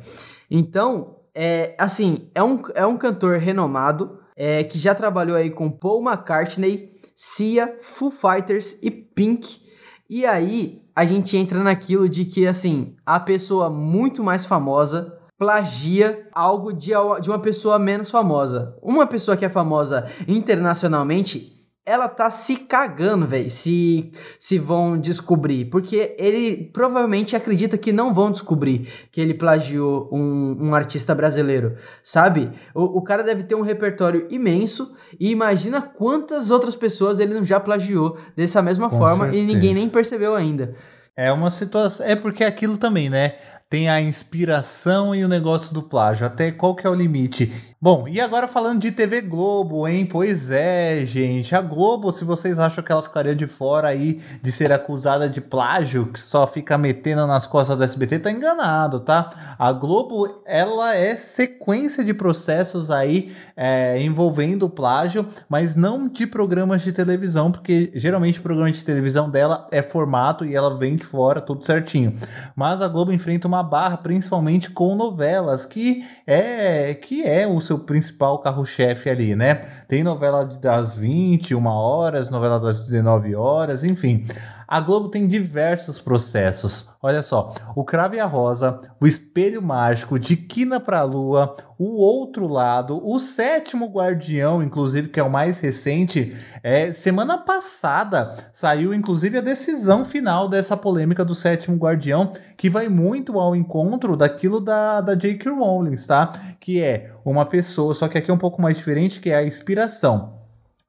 Então, é, assim, é um, é um cantor renomado, é, que já trabalhou aí com Paul McCartney, Sia, Foo Fighters e Pink. E aí, a gente entra naquilo de que, assim, a pessoa muito mais famosa plagia algo de, de uma pessoa menos famosa. Uma pessoa que é famosa internacionalmente ela tá se cagando, velho, se, se vão descobrir. Porque ele provavelmente acredita que não vão descobrir que ele plagiou um, um artista brasileiro, sabe? O, o cara deve ter um repertório imenso e imagina quantas outras pessoas ele não já plagiou dessa mesma Com forma certeza. e ninguém nem percebeu ainda. É uma situação. É porque é aquilo também, né? Tem a inspiração e o negócio do plágio. Até qual que é o limite? Bom, e agora falando de TV Globo, hein? Pois é, gente. A Globo, se vocês acham que ela ficaria de fora aí de ser acusada de plágio, que só fica metendo nas costas do SBT, tá enganado, tá? A Globo, ela é sequência de processos aí é, envolvendo plágio, mas não de programas de televisão, porque geralmente o programa de televisão dela é formato e ela vem de fora, tudo certinho. Mas a Globo enfrenta uma barra, principalmente com novelas, que é, que é o seu principal carro-chefe ali, né? Tem novela das 21 horas, novela das 19 horas, enfim. A Globo tem diversos processos. Olha só, o Crave a Rosa, o Espelho Mágico, De Quina pra Lua, o Outro Lado, o Sétimo Guardião, inclusive, que é o mais recente. É, semana passada saiu, inclusive, a decisão final dessa polêmica do Sétimo Guardião, que vai muito ao encontro daquilo da, da J.K. Rowling, tá? Que é uma pessoa, só que aqui é um pouco mais diferente, que é a inspiração.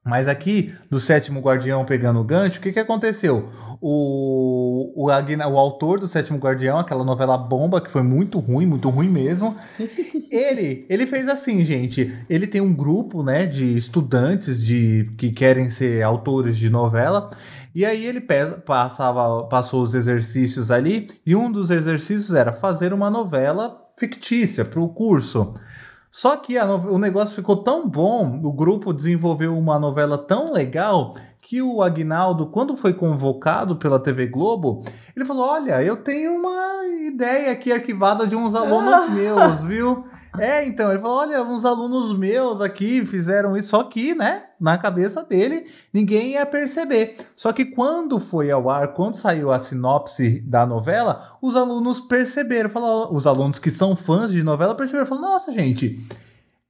Mas aqui, do Sétimo Guardião pegando o gancho, o que, que aconteceu? O, o, o autor do Sétimo Guardião, aquela novela bomba, que foi muito ruim, muito ruim mesmo, ele, ele fez assim, gente. Ele tem um grupo, né, de estudantes de que querem ser autores de novela. E aí ele passava, passou os exercícios ali, e um dos exercícios era fazer uma novela fictícia para o curso. Só que o negócio ficou tão bom, o grupo desenvolveu uma novela tão legal que o Agnaldo, quando foi convocado pela TV Globo, ele falou: Olha, eu tenho uma ideia aqui arquivada de uns alunos meus, viu? É, então, ele falou: olha, uns alunos meus aqui fizeram isso, só que, né, na cabeça dele, ninguém ia perceber. Só que quando foi ao ar, quando saiu a sinopse da novela, os alunos perceberam, falou, os alunos que são fãs de novela perceberam, falaram: nossa, gente,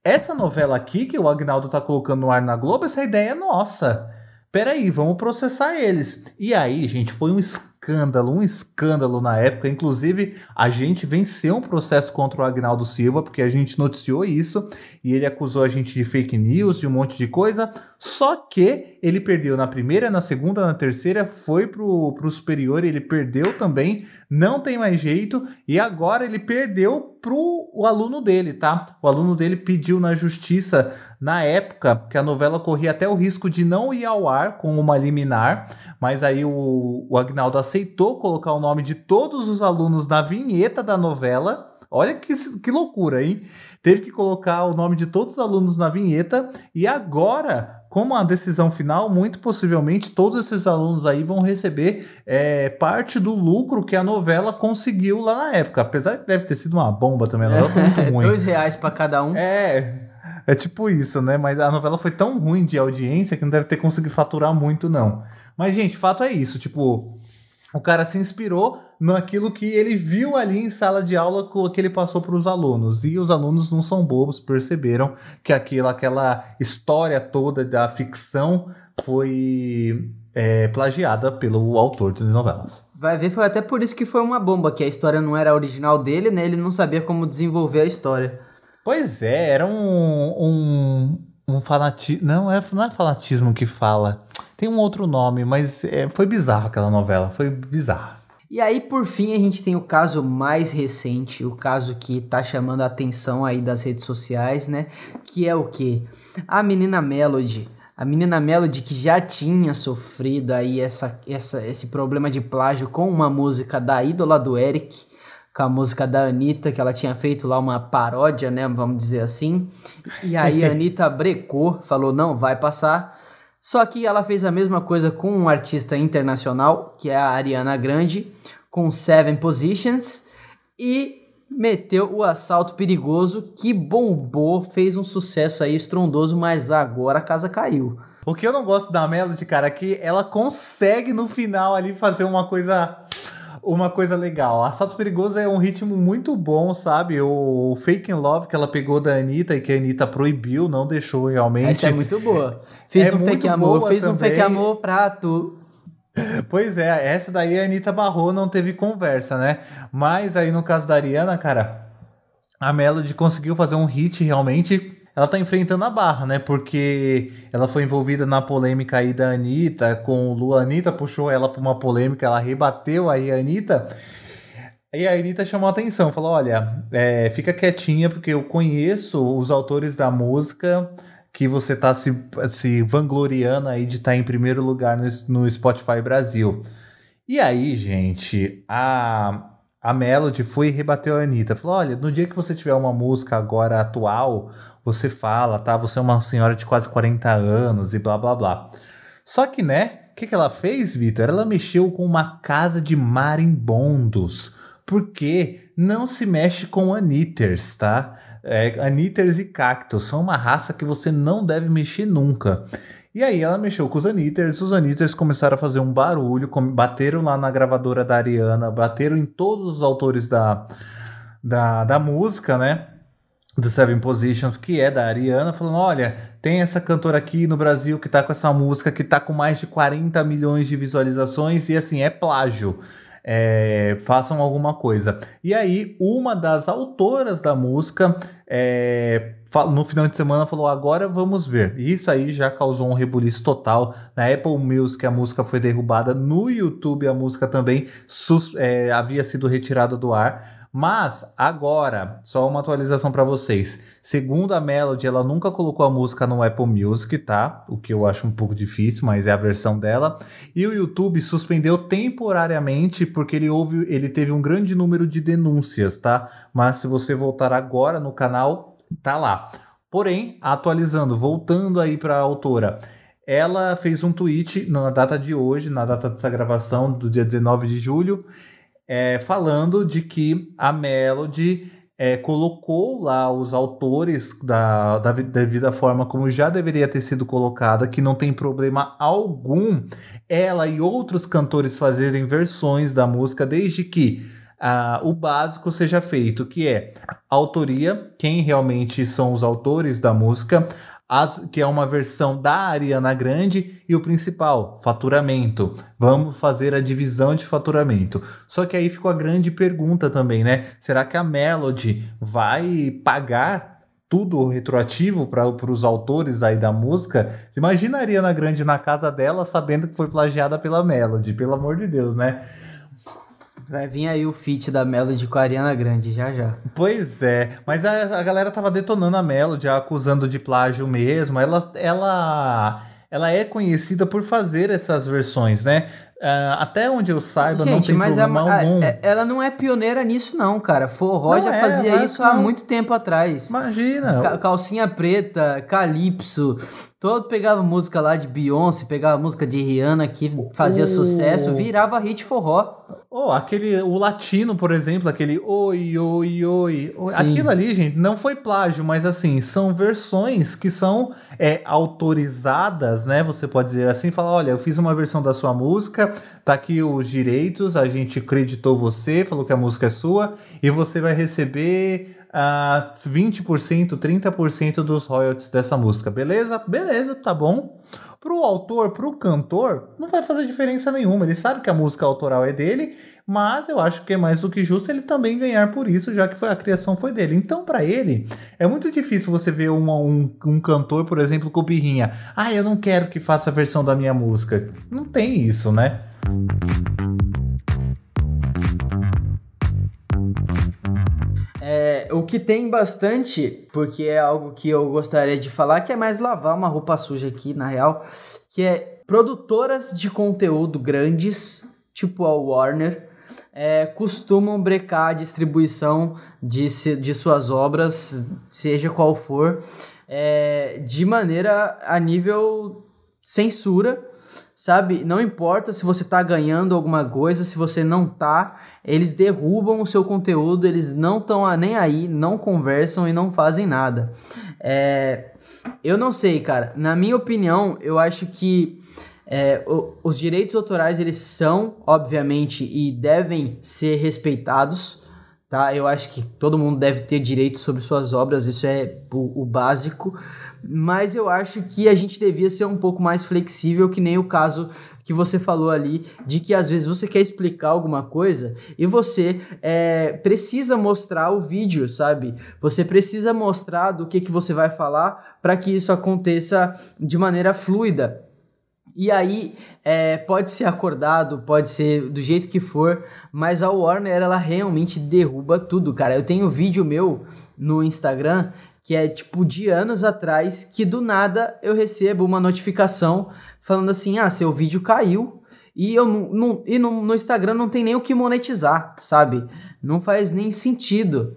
essa novela aqui que o Agnaldo tá colocando no ar na Globo, essa ideia é nossa. Peraí, vamos processar eles. E aí, gente, foi um escândalo escândalo, um escândalo na época. Inclusive, a gente venceu um processo contra o Agnaldo Silva, porque a gente noticiou isso e ele acusou a gente de fake news, de um monte de coisa. Só que ele perdeu na primeira, na segunda, na terceira, foi pro, pro superior, ele perdeu também, não tem mais jeito, e agora ele perdeu pro o aluno dele, tá? O aluno dele pediu na justiça na época que a novela corria até o risco de não ir ao ar com uma liminar, mas aí o, o Agnaldo aceitou colocar o nome de todos os alunos na vinheta da novela. Olha que, que loucura, hein? Teve que colocar o nome de todos os alunos na vinheta e agora como a decisão final, muito possivelmente todos esses alunos aí vão receber é, parte do lucro que a novela conseguiu lá na época. Apesar que deve ter sido uma bomba também, a novela foi muito ruim. Dois reais para cada um. É, é tipo isso, né? Mas a novela foi tão ruim de audiência que não deve ter conseguido faturar muito, não. Mas, gente, fato é isso. Tipo, o cara se inspirou naquilo que ele viu ali em sala de aula que ele passou para os alunos. E os alunos não são bobos, perceberam que aquela, aquela história toda da ficção foi é, plagiada pelo autor de novelas. Vai ver, foi até por isso que foi uma bomba, que a história não era original dele, né? Ele não sabia como desenvolver a história. Pois é, era um, um, um fanatismo. Não, é, não é fanatismo que fala. Tem um outro nome, mas é, foi bizarro aquela novela. Foi bizarro. E aí, por fim, a gente tem o caso mais recente, o caso que tá chamando a atenção aí das redes sociais, né? Que é o que? A menina Melody. A menina Melody que já tinha sofrido aí essa, essa, esse problema de plágio com uma música da ídola do Eric, com a música da Anitta, que ela tinha feito lá uma paródia, né? Vamos dizer assim. E aí a Anitta brecou, falou: não, vai passar. Só que ela fez a mesma coisa com um artista internacional, que é a Ariana Grande, com Seven Positions, e meteu o assalto perigoso que bombou, fez um sucesso aí estrondoso, mas agora a casa caiu. O que eu não gosto da Melody, cara, é que ela consegue no final ali fazer uma coisa uma coisa legal. Assalto Perigoso é um ritmo muito bom, sabe? O Fake in Love que ela pegou da Anitta e que a Anitta proibiu, não deixou realmente. Essa é muito boa. Fiz é um fake amor, fiz também. um fake amor pra tu. Pois é, essa daí a Anitta barrou, não teve conversa, né? Mas aí no caso da Ariana, cara, a Melody conseguiu fazer um hit realmente ela tá enfrentando a barra, né? Porque ela foi envolvida na polêmica aí da Anitta com o Lu. A Anitta puxou ela pra uma polêmica, ela rebateu aí a Anitta. E a Anitta chamou a atenção, falou: olha, é, fica quietinha, porque eu conheço os autores da música que você tá se, se vangloriando aí de estar tá em primeiro lugar no, no Spotify Brasil. E aí, gente, a, a Melody foi e rebateu a Anitta. Falou: olha, no dia que você tiver uma música agora atual, você fala, tá? Você é uma senhora de quase 40 anos e blá blá blá. Só que, né? O que, que ela fez, Vitor? Ela mexeu com uma casa de marimbondos. Porque não se mexe com anitters, tá? É, anitters e cactos são uma raça que você não deve mexer nunca. E aí ela mexeu com os anitters, os anitters começaram a fazer um barulho, bateram lá na gravadora da Ariana, bateram em todos os autores da, da, da música, né? do Seven Positions, que é da Ariana, falando: olha, tem essa cantora aqui no Brasil que tá com essa música que tá com mais de 40 milhões de visualizações e assim, é plágio. É, façam alguma coisa. E aí, uma das autoras da música, é, no final de semana, falou: agora vamos ver. Isso aí já causou um rebuliço total. Na Apple Music, a música foi derrubada. No YouTube, a música também é, havia sido retirada do ar. Mas agora, só uma atualização para vocês. Segundo a Melody, ela nunca colocou a música no Apple Music, tá? O que eu acho um pouco difícil, mas é a versão dela. E o YouTube suspendeu temporariamente porque ele houve, ele teve um grande número de denúncias, tá? Mas se você voltar agora no canal, tá lá. Porém, atualizando, voltando aí para a autora, ela fez um tweet na data de hoje, na data dessa gravação do dia 19 de julho, é, falando de que a Melody é, colocou lá os autores da, da devida forma como já deveria ter sido colocada, que não tem problema algum ela e outros cantores fazerem versões da música, desde que ah, o básico seja feito, que é autoria, quem realmente são os autores da música, as, que é uma versão da Ariana Grande, e o principal, faturamento. Vamos fazer a divisão de faturamento. Só que aí ficou a grande pergunta também, né? Será que a Melody vai pagar tudo retroativo para os autores aí da música? Você imagina a Ariana Grande na casa dela sabendo que foi plagiada pela Melody, pelo amor de Deus, né? Vai vir aí o feat da Melody com a Ariana Grande, já já. Pois é, mas a, a galera tava detonando a Melody, acusando de plágio mesmo. Ela, ela, ela é conhecida por fazer essas versões, né? Uh, até onde eu saiba, Gente, não tem mas problema a, algum. A, é, ela não é pioneira nisso, não, cara. Forró não já é, fazia isso não. há muito tempo atrás. Imagina. calcinha preta, calypso, Todo pegava música lá de Beyoncé, pegava música de Rihanna que fazia Oh. sucesso, virava hit forró. Oh, aquele, o latino, por exemplo, aquele oi, oi, oi. Aquilo ali, gente, não foi plágio, mas assim, são versões que são é, autorizadas, né? Você pode dizer assim, falar, olha, eu fiz uma versão da sua música, tá aqui os direitos, a gente acreditou você, falou que a música é sua, e você vai receber ah, 20%, 30% dos royalties dessa música, beleza? Beleza, tá bom. Pro autor, pro cantor, não vai fazer diferença nenhuma. Ele sabe que a música autoral é dele, mas eu acho que é mais do que justo ele também ganhar por isso, já que foi, a criação foi dele. Então, para ele, é muito difícil você ver uma- um, um cantor, por exemplo, com birrinha. Ah, eu não quero que faça a versão da minha música. Não tem isso, né? O que tem bastante, porque é algo que eu gostaria de falar, que é mais lavar uma roupa suja aqui, na real, que é produtoras de conteúdo grandes, tipo a Warner, é, costumam brecar a distribuição de, de suas obras, seja qual for, é, de maneira a nível censura, sabe? Não importa se você tá ganhando alguma coisa, se você não tá, eles derrubam o seu conteúdo, eles não estão nem aí, não conversam e não fazem nada. É, eu não sei, cara. Na minha opinião, eu acho que é, o- os direitos autorais eles são, obviamente, e devem ser respeitados. Tá? Eu acho que todo mundo deve ter direito sobre suas obras, isso é o, o básico. Mas eu acho que a gente devia ser um pouco mais flexível, que nem o caso que você falou ali, de que às vezes você quer explicar alguma coisa e você é, precisa mostrar o vídeo, sabe? Você precisa mostrar do que, que você vai falar para que isso aconteça de maneira fluida. E aí, é, pode ser acordado, pode ser do jeito que for, mas a Warner, ela realmente derruba tudo, cara. Eu tenho vídeo meu no Instagram que é tipo de anos atrás, que do nada eu recebo uma notificação falando assim: ah, seu vídeo caiu. E, eu não, não- e no, no Instagram não tem nem o que monetizar, sabe? Não faz nem sentido.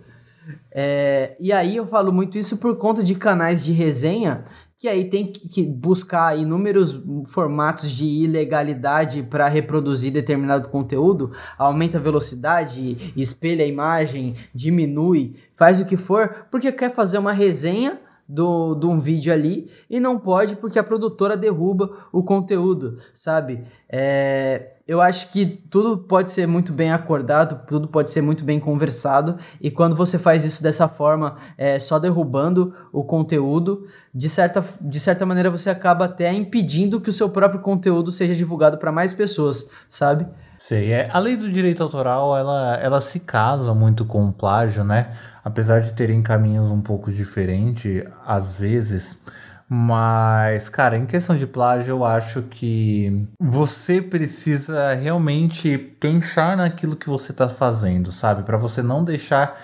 É, e aí eu falo muito isso por conta de canais de resenha, que aí tem que, buscar inúmeros formatos de ilegalidade para reproduzir determinado conteúdo, aumenta a velocidade, espelha a imagem, diminui, faz o que for, porque quer fazer uma resenha do, de um vídeo ali e não pode porque a produtora derruba o conteúdo, sabe? É, eu acho que tudo pode ser muito bem acordado, tudo pode ser muito bem conversado, e quando você faz isso dessa forma, é, só derrubando o conteúdo, de certa, de certa maneira você acaba até impedindo que o seu próprio conteúdo seja divulgado para mais pessoas, sabe? Sei, é, a lei do direito autoral, ela, ela se casa muito com o plágio, né? Apesar de terem caminhos um pouco diferentes, às vezes. Mas, cara, em questão de plágio, eu acho que você precisa realmente pensar naquilo que você tá fazendo, sabe? Para você não deixar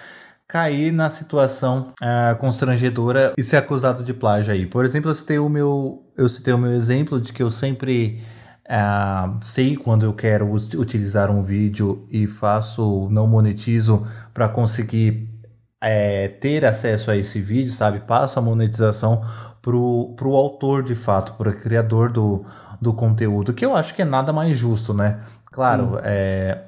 cair na situação ah, constrangedora e ser acusado de plágio aí. Por exemplo, eu citei o meu, eu citei o meu exemplo de que eu sempre ah, sei quando eu quero utilizar um vídeo e faço, não monetizo para conseguir é, ter acesso a esse vídeo, sabe? Passo a monetização pro, pro autor de fato, pro criador do, do conteúdo, que eu acho que é nada mais justo, né? Claro, é,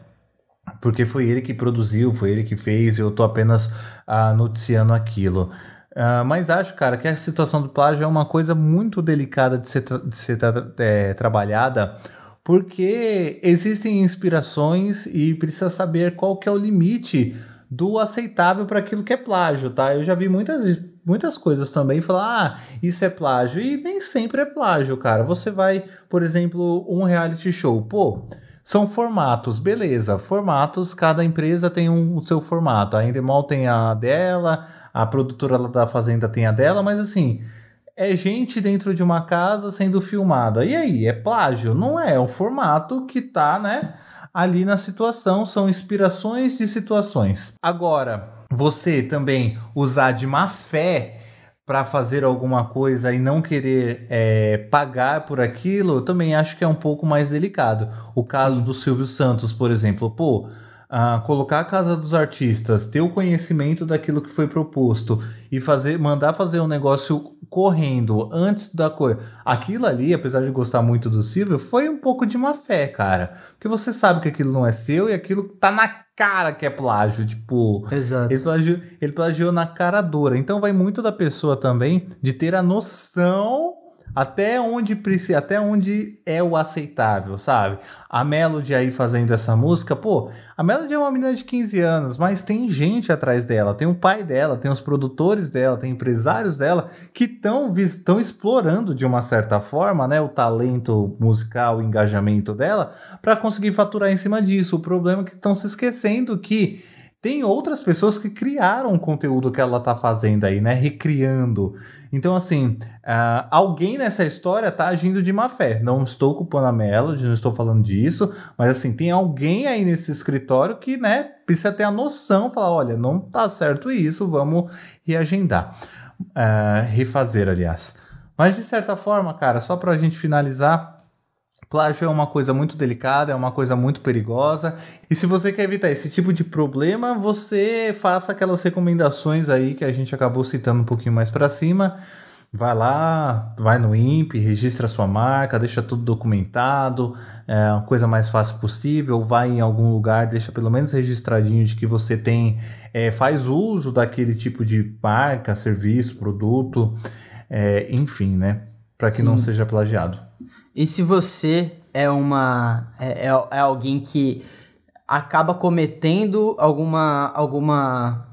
porque foi ele que produziu, foi ele que fez, eu tô apenas ah, noticiando aquilo. Ah, mas acho, cara, que a situação do plágio é uma coisa muito delicada de ser, tra- de ser tra- é, trabalhada, porque existem inspirações e precisa saber qual que é o limite do aceitável para aquilo que é plágio, tá? Eu já vi muitas, muitas coisas também falar, ah, isso é plágio, e nem sempre é plágio, cara. Você vai, por exemplo, um reality show, pô, são formatos, beleza. Formatos, cada empresa tem um, o seu formato. A Endemol tem a dela, a produtora da Fazenda tem a dela, mas assim, é gente dentro de uma casa sendo filmada. E aí, é plágio? Não é, é um formato que tá, né, ali na situação, são inspirações de situações. Agora, você também usar de má fé para fazer alguma coisa e não querer é, pagar por aquilo, eu também acho que é um pouco mais delicado. O caso do Silvio Santos, por exemplo, pô, a colocar a casa dos artistas, ter o conhecimento daquilo que foi proposto e fazer, mandar fazer um negócio correndo antes da coisa. Aquilo ali, apesar de gostar muito do Silvio, foi um pouco de má fé, cara. Porque você sabe que aquilo não é seu e aquilo tá na cara que é plágio, tipo, Exato. ele plagiou, ele plagiou na cara dura. Então vai muito da pessoa também de ter a noção até onde precisa, até onde é o aceitável, sabe? A Melody aí fazendo essa música, pô, a Melody é uma menina de 15 anos, mas tem gente atrás dela, tem o pai dela, tem os produtores dela, tem empresários dela que estão explorando de uma certa forma, né, o talento musical, o engajamento dela para conseguir faturar em cima disso. O problema é que estão se esquecendo que tem outras pessoas que criaram o conteúdo que ela tá fazendo aí, né? Recriando. Então, assim, uh, alguém nessa história tá agindo de má fé. Não estou culpando a Melody, não estou falando disso, mas assim, tem alguém aí nesse escritório que, né, precisa ter a noção, falar, olha, não tá certo isso, vamos reagendar. Uh, refazer, aliás. Mas de certa forma, cara, só pra gente finalizar, Plágio é uma coisa muito delicada, é uma coisa muito perigosa. E se você quer evitar esse tipo de problema, você faça aquelas recomendações aí que a gente acabou citando um pouquinho mais para cima. Vai lá, vai no INPE, registra sua marca, deixa tudo documentado, é a coisa mais fácil possível. Vai em algum lugar, deixa pelo menos registradinho de que você tem, é, faz uso daquele tipo de marca, serviço, produto, é, enfim, né? Para que Sim. não seja plagiado. E se você é uma é, é, é alguém que acaba cometendo alguma alguma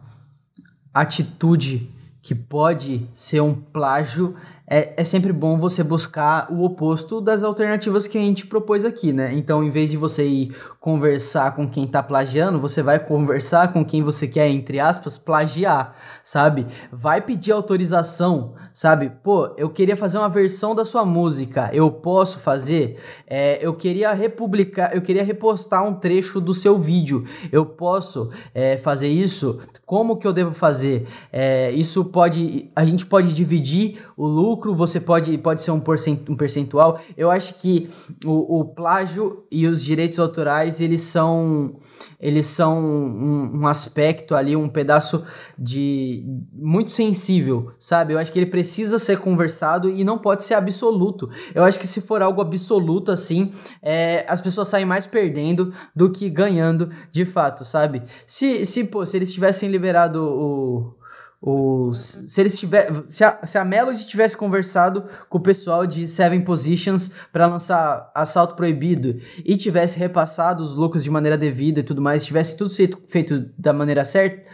atitude que pode ser um plágio, é, é sempre bom você buscar o oposto das alternativas que a gente propôs aqui, né? Então, em vez de você ir conversar com quem tá plagiando, você vai conversar com quem você quer, entre aspas, plagiar, sabe? Vai pedir autorização, sabe? Pô, eu queria fazer uma versão da sua música, eu posso fazer? É, eu queria republicar, eu queria repostar um trecho do seu vídeo, eu posso é, fazer isso? Como que eu devo fazer? É, isso pode, a gente pode dividir o lucro você pode, pode ser um, um percentual. Eu acho que o, o plágio e os direitos autorais, eles são eles são um, um, aspecto ali, um pedaço de muito sensível, sabe? Eu acho que ele precisa ser conversado e não pode ser absoluto. Eu acho que se for algo absoluto assim, é, as pessoas saem mais perdendo do que ganhando de fato, sabe? Se, se, pô, se eles tivessem liberado o os, se eles tiver, se a, se a Melody tivesse conversado com o pessoal de Seven Positions para lançar Assalto Proibido e tivesse repassado os lucros de maneira devida e tudo mais, tivesse tudo feito, feito da maneira certa,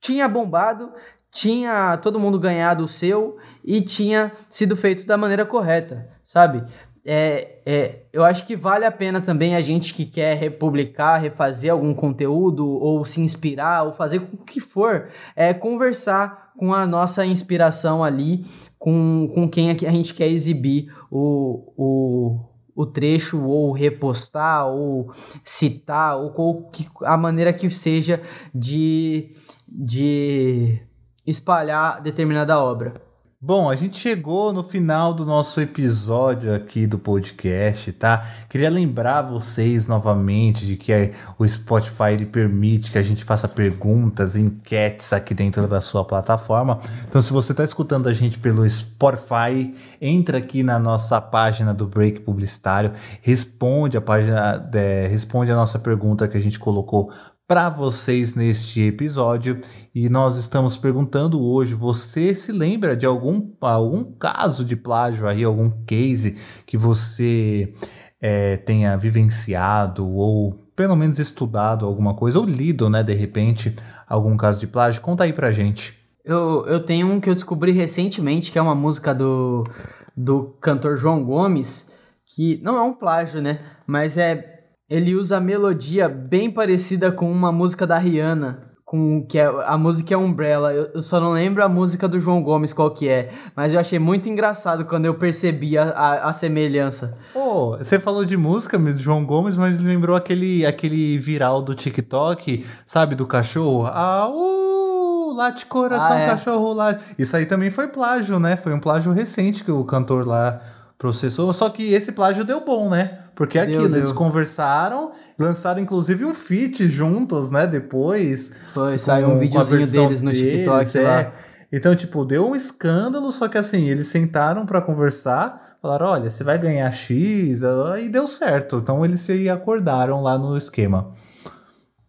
tinha bombado, tinha todo mundo ganhado o seu e tinha sido feito da maneira correta, sabe? É, é, eu acho que vale a pena também a gente que quer republicar, refazer algum conteúdo, ou se inspirar, ou fazer o que for, é conversar com a nossa inspiração ali, com, com quem a gente quer exibir o, o, o trecho, ou repostar, ou citar, ou, ou a maneira que seja de, de espalhar determinada obra. Bom, a gente chegou no final do nosso episódio aqui do podcast, tá? Queria lembrar vocês novamente de que o Spotify ele permite que a gente faça perguntas, enquetes aqui dentro da sua plataforma. Então, se você está escutando a gente pelo Spotify, entra aqui na nossa página do Break Publicitário, responde a página, é, responde a nossa pergunta que a gente colocou para vocês neste episódio e nós estamos perguntando hoje: você se lembra de algum, algum caso de plágio aí, algum case que você é, tenha vivenciado ou pelo menos estudado alguma coisa ou lido, né, de repente, algum caso de plágio? Conta aí pra gente. Eu, eu tenho um que eu descobri recentemente, que é uma música do, do cantor João Gomes, que não é um plágio, né? Mas é ele usa a melodia bem parecida com uma música da Rihanna. Com, que é, a música é Umbrella. Eu, eu, só não lembro a música do João Gomes qual que é. Mas eu achei muito engraçado quando eu percebi a, a, a semelhança. Oh, você falou de música do João Gomes, mas lembrou aquele, aquele viral do TikTok, sabe, do cachorro? Ah, late coração, ah, é. cachorro lá. Isso aí também foi plágio, né? Foi um plágio recente que o cantor lá processou. Só que esse plágio deu bom, né? Porque é aquilo, deu. eles conversaram, lançaram inclusive um feat juntos, né? Depois. Foi, saiu um videozinho deles no TikTok deles, é. lá. Então, tipo, deu um escândalo, só que assim, eles sentaram pra conversar, falaram: olha, você vai ganhar X, e deu certo. Então eles se acordaram lá no esquema.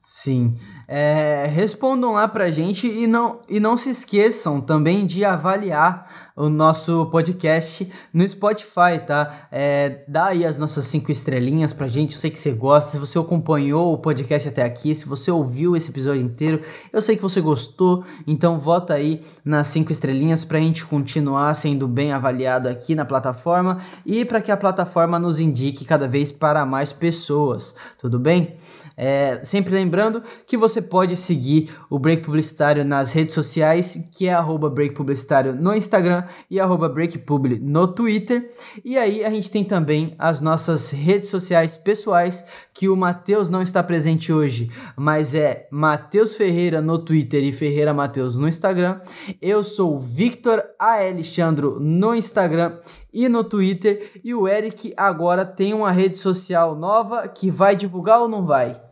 Sim. É, respondam lá pra gente e não, e não se esqueçam também de avaliar o nosso podcast no Spotify, tá? É, dá aí as nossas cinco estrelinhas pra gente, eu sei que você gosta, se você acompanhou o podcast até aqui, se você ouviu esse episódio inteiro, eu sei que você gostou, então vota aí nas cinco estrelinhas pra gente continuar sendo bem avaliado aqui na plataforma e para que a plataforma nos indique cada vez para mais pessoas, tudo bem? É, sempre lembrando que você pode seguir o Break Publicitário nas redes sociais, que é arroba Break Publicitário no Instagram e arroba BreakPubli no Twitter. E aí a gente tem também as nossas redes sociais pessoais, que o Matheus não está presente hoje, mas é Matheus Ferreira no Twitter e Ferreira Matheus no Instagram. Eu sou Victor A. Alexandro no Instagram e no Twitter. E o Eric agora tem uma rede social nova que vai divulgar ou não vai?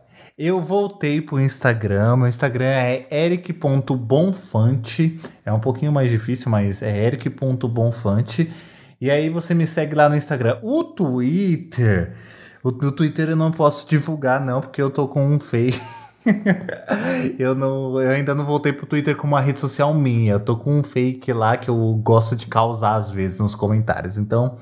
Eu voltei pro Instagram. Meu Instagram é eric.bonfante. É um pouquinho mais difícil, mas é eric.bonfante. E aí você me segue lá no Instagram. O Twitter. O, Twitter eu não posso divulgar, não, porque eu tô com um fake. eu, não, eu ainda não voltei pro Twitter com uma rede social minha. Eu tô com um fake lá que eu gosto de causar às vezes nos comentários. Então,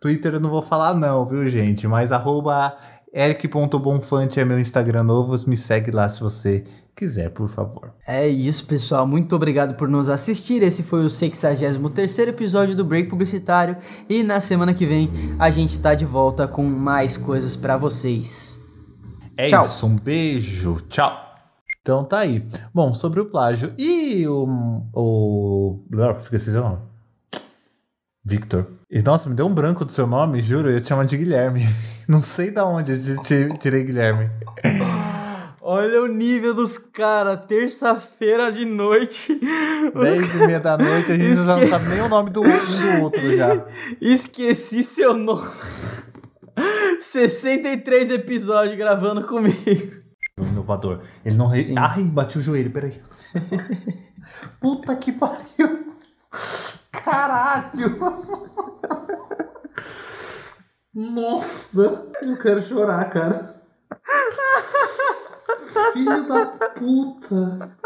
Twitter eu não vou falar, não, viu, gente? Mas arroba eric.bonfante é meu Instagram novo. Me segue lá se você quiser, por favor. É isso, pessoal. Muito obrigado por nos assistir. Esse foi o 63 episódio do Break Publicitário. E na semana que vem a gente tá de volta com mais coisas pra vocês. É Tchau. isso, um beijo, tchau. Então tá aí. Bom, sobre o plágio. E o. O. Ah, Esqueci seu nome. Victor. E, nossa, me deu um branco do seu nome, juro. Eu ia te chamar de Guilherme. Não sei da onde eu ti- tirei Guilherme. Olha o nível dos caras, terça-feira de noite. 10 e meia da noite, a gente já não Esque- sabe nem o nome do, do outro já. Esqueci seu nome. 63 episódios gravando comigo. Inovador. Ele não. Re... Ai, bati o joelho, peraí. Puta que pariu. Caralho. Nossa, eu quero chorar, cara. Filho da puta.